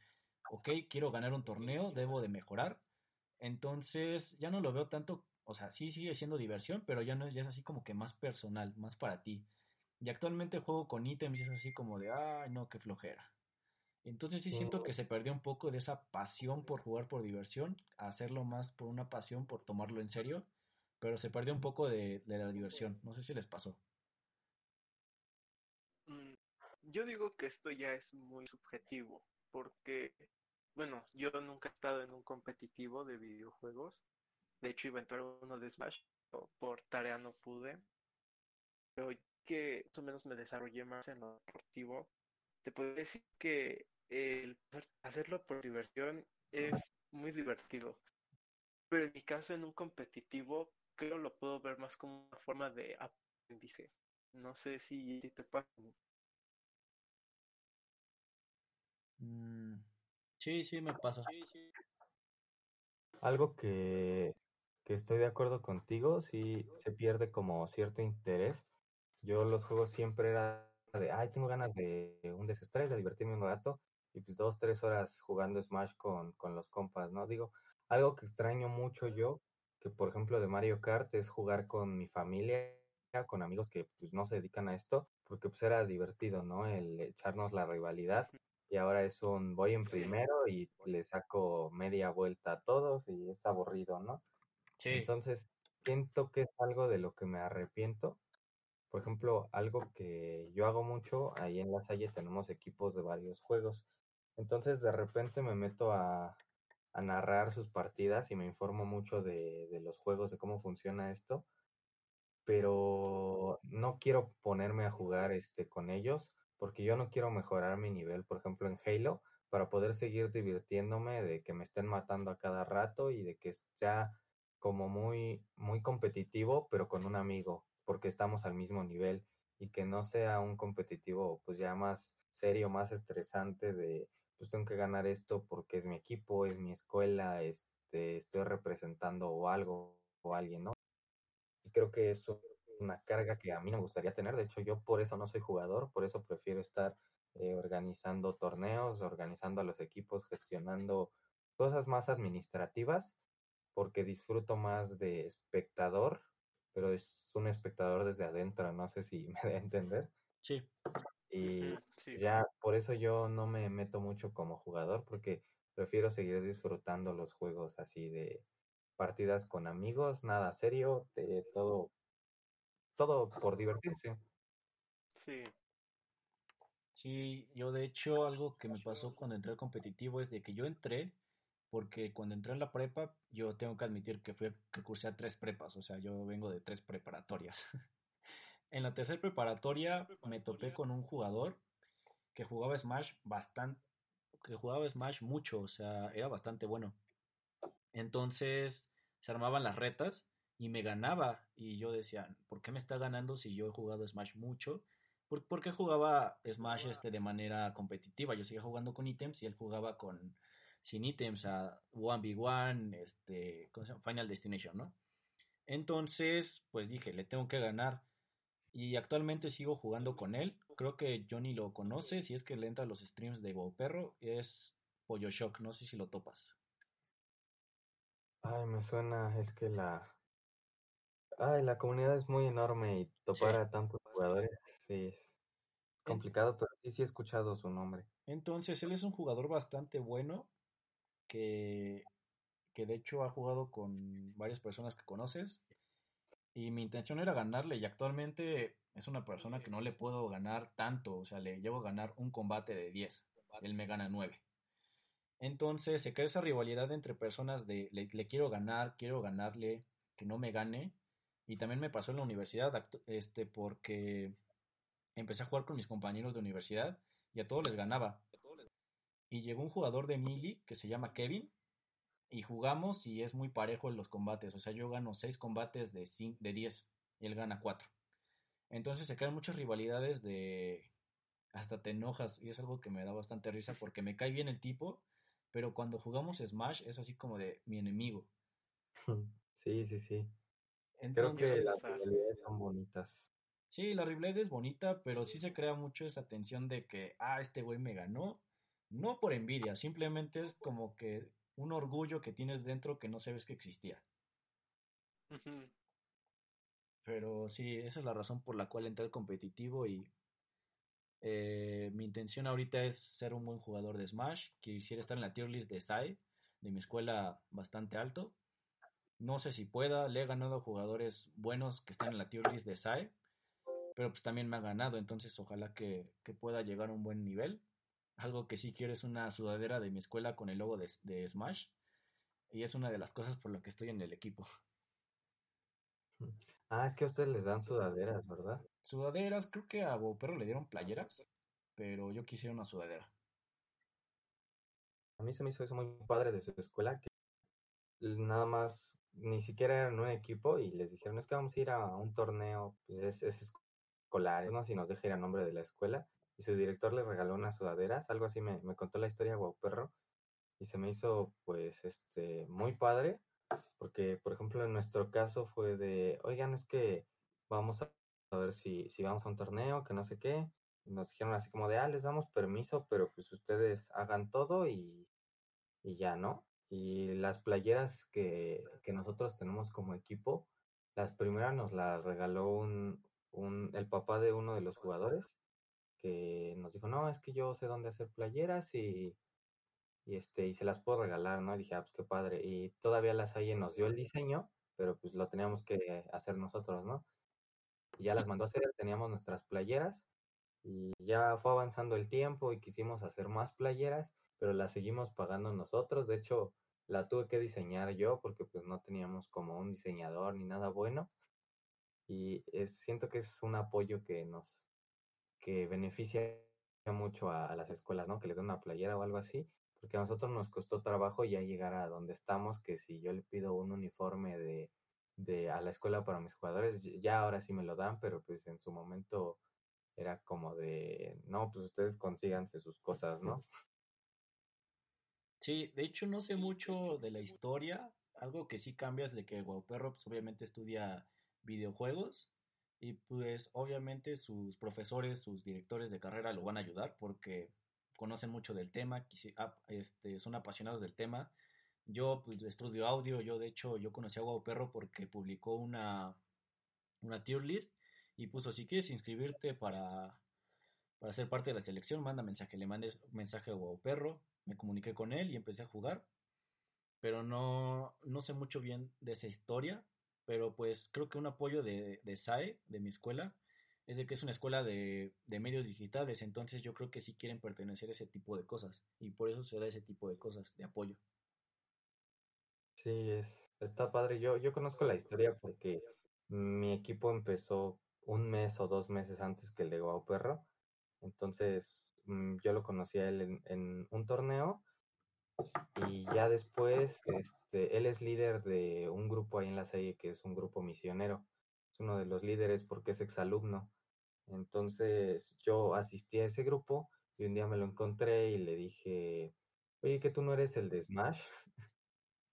ok, quiero ganar un torneo, debo de mejorar. Entonces ya no lo veo tanto, o sea, sí sigue siendo diversión, pero ya no ya es así como que más personal, más para ti. Y actualmente juego con ítems y es así como de, ay, no, qué flojera. Entonces sí siento que Mm, se perdió un poco de esa pasión por jugar por diversión, a hacerlo más por una pasión, por tomarlo en serio, pero se perdió un poco de, de la diversión. No sé si les pasó. Mm, Yo digo que esto ya es muy subjetivo, porque, bueno, yo nunca he estado en un competitivo de videojuegos. De hecho, iba a entrar a uno de Smash, pero por tarea no pude. Pero que más o menos me desarrollé más en lo deportivo. Te puedo decir que el hacer- hacerlo por diversión es muy divertido. Pero en mi caso, en un competitivo, creo lo puedo ver más como una forma de aprendizaje. No sé si te pasa. Sí, sí, me pasa. Algo que, que estoy de acuerdo contigo, sí se pierde como cierto interés. Yo los juegos siempre era de, ay, tengo ganas de un desestrés, de divertirme un rato, y pues dos, tres horas jugando Smash con, con los compas, ¿no? Digo, algo que extraño mucho yo, que por ejemplo de Mario Kart, es jugar con mi familia, con amigos que pues no se dedican a esto, porque pues era divertido, ¿no? El echarnos la rivalidad. Y ahora es un voy en Sí. primero y le saco media vuelta a todos y es aburrido, ¿no? Sí, Entonces, siento que es algo de lo que me arrepiento. Por ejemplo, algo que yo hago mucho, ahí en la Salle tenemos equipos de varios juegos. Entonces, de repente me meto a, narrar sus partidas y me informo mucho de, de los juegos, de cómo funciona esto, pero no quiero ponerme a jugar este con ellos porque yo no quiero mejorar mi nivel, por ejemplo, en Halo, para poder seguir divirtiéndome de que me estén matando a cada rato y de que sea como muy muy competitivo, pero con un amigo, porque estamos al mismo nivel y que no sea un competitivo pues ya más serio, más estresante de pues tengo que ganar esto porque es mi equipo, es mi escuela, este estoy representando o algo o alguien, ¿no? Y creo que eso es una carga que a mí no me gustaría tener. De hecho, yo por eso no soy jugador, por eso prefiero estar eh, organizando torneos, organizando a los equipos, gestionando cosas más administrativas, porque disfruto más de espectador, pero es un espectador desde adentro, no sé si me da a entender. sí. Y sí. ya por eso yo no me meto mucho como jugador, porque prefiero seguir disfrutando los juegos así de partidas con amigos, nada serio, de todo, todo por divertirse. Sí. Sí, yo de hecho algo que me pasó cuando entré al competitivo es de que yo entré porque cuando entré en la prepa yo tengo que admitir que fui que cursé a tres prepas, o sea, yo vengo de tres preparatorias. En la tercera preparatoria me topé con un jugador que jugaba Smash bastante, que jugaba Smash mucho, o sea, era bastante bueno. Entonces se armaban las retas y me ganaba. Y yo decía, ¿por qué me está ganando si yo he jugado Smash mucho? ¿Por, por qué jugaba Smash este de manera competitiva? Yo seguía jugando con ítems y él jugaba con sin ítems a 1v1, este, ¿cómo se llama? Final Destination, ¿no? Entonces, pues dije, le tengo que ganar. Y actualmente sigo jugando con él. Creo que Johnny lo conoce. Si es que le entra a los streams de Go Perro, es Pollo Shock. No sé si lo topas. Ay, me suena, es que la, ay, la comunidad es muy enorme y topar Sí. a tantos jugadores, sí, es complicado, pero sí, sí he escuchado su nombre. Entonces, él es un jugador bastante bueno que, de hecho ha jugado con varias personas que conoces. Y mi intención era ganarle y actualmente es una persona que no le puedo ganar tanto. O sea, le llevo a ganar un combate de 10. Él me gana 9. Entonces se crea esa rivalidad entre personas de le, le quiero ganar, quiero ganarle, que no me gane. Y también me pasó en la universidad, este, porque empecé a jugar con mis compañeros de universidad y a todos les ganaba. Y llegó un jugador de Mili que se llama Kevin y jugamos y es muy parejo en los combates. O sea, yo gano 6 combates de, cin- de 10 y él gana 4. Entonces se crean muchas rivalidades de... Hasta te enojas y es algo que me da bastante risa porque me cae bien el tipo, pero cuando jugamos Smash es así como de mi enemigo. Sí, sí, sí. Creo Entonces, que las rivalidades son bonitas. sí, la rivalidad es bonita, pero sí se crea mucho esa tensión de que, ah, este güey me ganó. No por envidia, simplemente es como que un orgullo que tienes dentro que no sabes que existía. Pero sí, esa es la razón por la cual entré al competitivo y eh, mi intención ahorita es ser un buen jugador de Smash. Quisiera estar en la tier list de SAI, de mi escuela bastante alto. No sé si pueda, le he ganado a jugadores buenos que están en la tier list de SAI, pero pues también me ha ganado, entonces ojalá que, que pueda llegar a un buen nivel. Algo que sí quiero es una sudadera de mi escuela con el logo de, de Smash. Y es una de las cosas por lo que estoy en el equipo. Ah, es que a ustedes les dan sudaderas, ¿verdad? Sudaderas, creo que a Perro le dieron playeras, pero yo quisiera una sudadera. A mí se me hizo eso muy padre de su escuela, que nada más, ni siquiera eran un equipo y les dijeron, es que vamos a ir a un torneo, pues es, es escolar, no si nos deja ir a nombre de la escuela. Y su director les regaló unas sudaderas, algo así me, contó la historia Guau Perro. y se me hizo pues este muy padre porque por ejemplo en nuestro caso fue de, oigan, es que vamos a ver si, si vamos a un torneo, que no sé qué, nos dijeron así como de, ah, les damos permiso, pero pues ustedes hagan todo y, y ya, ¿no? Y las playeras que, que nosotros tenemos como equipo, las primeras nos las regaló un, un, el papá de uno de los jugadores, que nos dijo, no, es que yo sé dónde hacer playeras y, y, este, y se las puedo regalar, ¿no? Dije, ah, pues qué padre. Y todavía la Salle nos dio el diseño, pero pues lo teníamos que hacer nosotros, ¿no? Y ya las mandó a hacer, teníamos nuestras playeras y ya fue avanzando el tiempo y quisimos hacer más playeras, pero las seguimos pagando nosotros. De hecho, la tuve que diseñar yo porque pues no teníamos como un diseñador ni nada bueno. Y siento que es un apoyo que nos, que beneficia mucho a, a las escuelas, ¿no? Que les den una playera o algo así porque a nosotros nos costó trabajo ya llegar a donde estamos, que si yo le pido un uniforme de, de a la escuela para mis jugadores, ya ahora sí me lo dan, pero pues en su momento era como de, no, pues ustedes consíganse sus cosas, ¿no? Sí, de hecho no sé mucho de la historia, algo que sí cambia es de que Guauperro pues obviamente estudia videojuegos y pues obviamente sus profesores, sus directores de carrera lo van a ayudar porque conocen mucho del tema, ah, este, son apasionados del tema. Yo pues, estudio audio, yo de hecho yo conocí a Guau Perro porque publicó una, una tier list y puso si quieres inscribirte para, para ser parte de la selección, manda mensaje, le mandes mensaje a Guau Perro, me comuniqué con él y empecé a jugar, pero no, no sé mucho bien de esa historia, pero pues creo que un apoyo de, de SAE, de mi escuela, es de que es una escuela de, de, medios digitales, entonces yo creo que sí quieren pertenecer a ese tipo de cosas y por eso se da ese tipo de cosas, de apoyo. Sí, es, está padre. Yo, yo conozco la historia porque mi equipo empezó un mes o dos meses antes que el de Guau Perro, entonces mm, yo lo conocí a él en, en un torneo y ya después este, él es líder de un grupo ahí en la serie que es un grupo misionero es uno de los líderes porque es exalumno. Entonces yo asistí a ese grupo y un día me lo encontré y le dije, oye, que tú no eres el de Smash.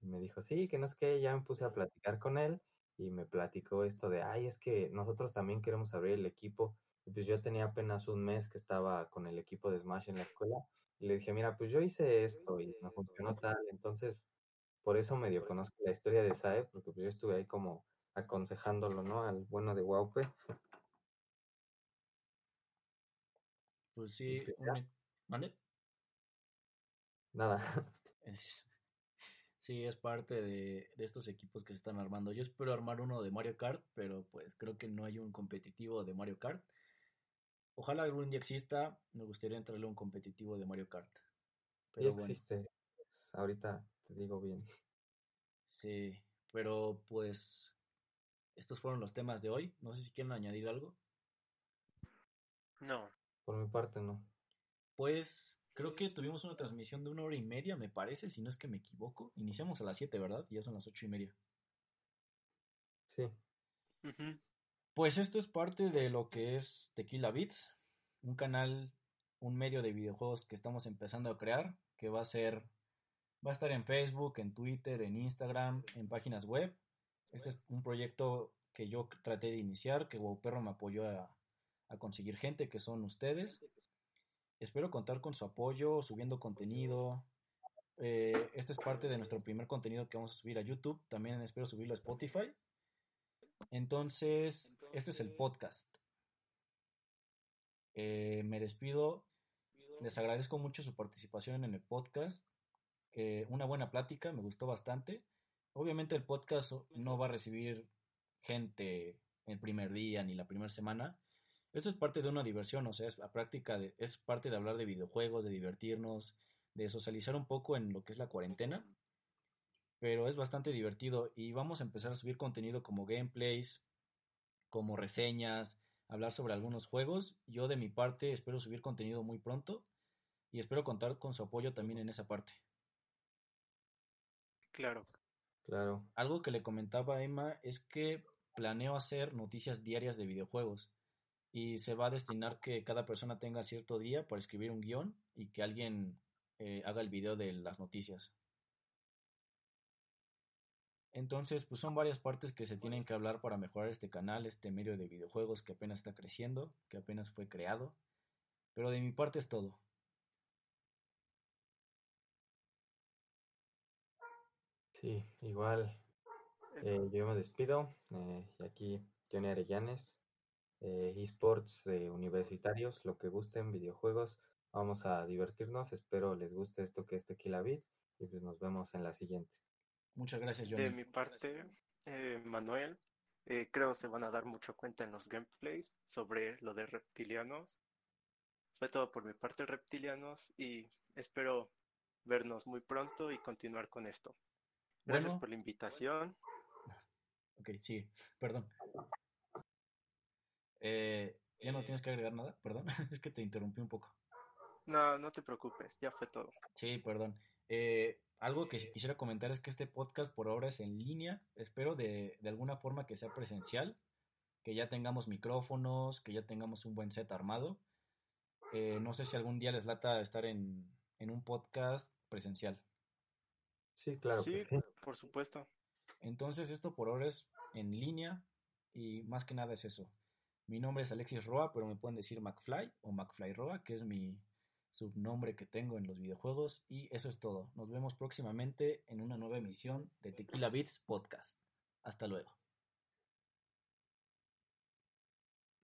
Y me dijo, sí, que no es que ya me puse a platicar con él y me platicó esto de, ay, es que nosotros también queremos abrir el equipo. Y pues yo tenía apenas un mes que estaba con el equipo de Smash en la escuela y le dije, mira, pues yo hice esto y no funcionó tal. Entonces, por eso medio conozco la historia de Sae, porque pues yo estuve ahí como aconsejándolo, ¿no? Al bueno de Waupe. Pues sí, ¿mande? Nada. sí, es parte de, de, estos equipos que se están armando. Yo espero armar uno de Mario Kart, pero pues creo que no hay un competitivo de Mario Kart. Ojalá algún día exista, me gustaría entrarle a un competitivo de Mario Kart. Pero sí existe. Bueno. Ahorita te digo bien. Sí, pero pues estos fueron los temas de hoy. No sé si quieren añadir algo. No. Por mi parte, no. Pues creo que tuvimos una transmisión de una hora y media, me parece, si no es que me equivoco. Iniciamos a las 7, ¿verdad? Y ya son las ocho y media. Sí. Uh -huh. Pues esto es parte de lo que es Tequila Beats, un canal, un medio de videojuegos que estamos empezando a crear, que va a ser, va a estar en Facebook, en Twitter, en Instagram, en páginas web este es un proyecto que yo traté de iniciar, que Perro me apoyó a, conseguir gente, que son ustedes. Espero contar con su apoyo, subiendo contenido. Eh, este es parte de nuestro primer contenido que vamos a subir a YouTube. También espero subirlo a Spotify. Entonces, este es el podcast. Eh, me despido. Les agradezco mucho su participación en el podcast. Eh, una buena plática, me gustó bastante. Obviamente el podcast no va a recibir gente el primer día ni la primera semana. Esto es parte de una diversión, o sea, es la práctica de, es parte de hablar de videojuegos, de divertirnos, de socializar un poco en lo que es la cuarentena. Pero es bastante divertido y vamos a empezar a subir contenido como gameplays, como reseñas, hablar sobre algunos juegos. Yo de mi parte espero subir contenido muy pronto y espero contar con su apoyo también en esa parte. Claro. Claro. Algo que le comentaba a Emma es que planeo hacer noticias diarias de videojuegos y se va a destinar que cada persona tenga cierto día para escribir un guion y que alguien eh, haga el video de las noticias. Entonces, pues son varias partes que se tienen que hablar para mejorar este canal, este medio de videojuegos que apenas está creciendo, que apenas fue creado. Pero de mi parte es todo. Sí, igual eh, yo me despido. Eh, y aquí Johnny Arellanes, eh, esports universitarios, lo que gusten, videojuegos. Vamos a divertirnos. Espero les guste esto que es Tequila Beats. Y pues nos vemos en la siguiente. Muchas gracias, Johnny. De mi parte, eh, Manuel, eh, creo se van a dar mucho cuenta en los gameplays sobre lo de reptilianos. Fue todo por mi parte, reptilianos, y espero vernos muy pronto y continuar con esto. Gracias Bueno. por la invitación. Ok, sí, perdón. Eh, ¿Ya no tienes que agregar nada? Perdón, es que te interrumpí un poco. No, no te preocupes, ya fue todo. Sí, perdón. Eh, algo que quisiera comentar es que este podcast por ahora es en línea. Espero de, de alguna forma que sea presencial, que ya tengamos micrófonos, que ya tengamos un buen set armado. Eh, no sé si algún día les lata estar en, en un podcast presencial. Sí, claro. sí. por supuesto. Entonces esto por ahora es en línea y más que nada es eso. Mi nombre es Alexis Roa, pero me pueden decir McFly o McFly Roa, que es mi subnombre que tengo en los videojuegos. Y eso es todo. Nos vemos próximamente en una nueva emisión de Tequila Beats Podcast. Hasta luego.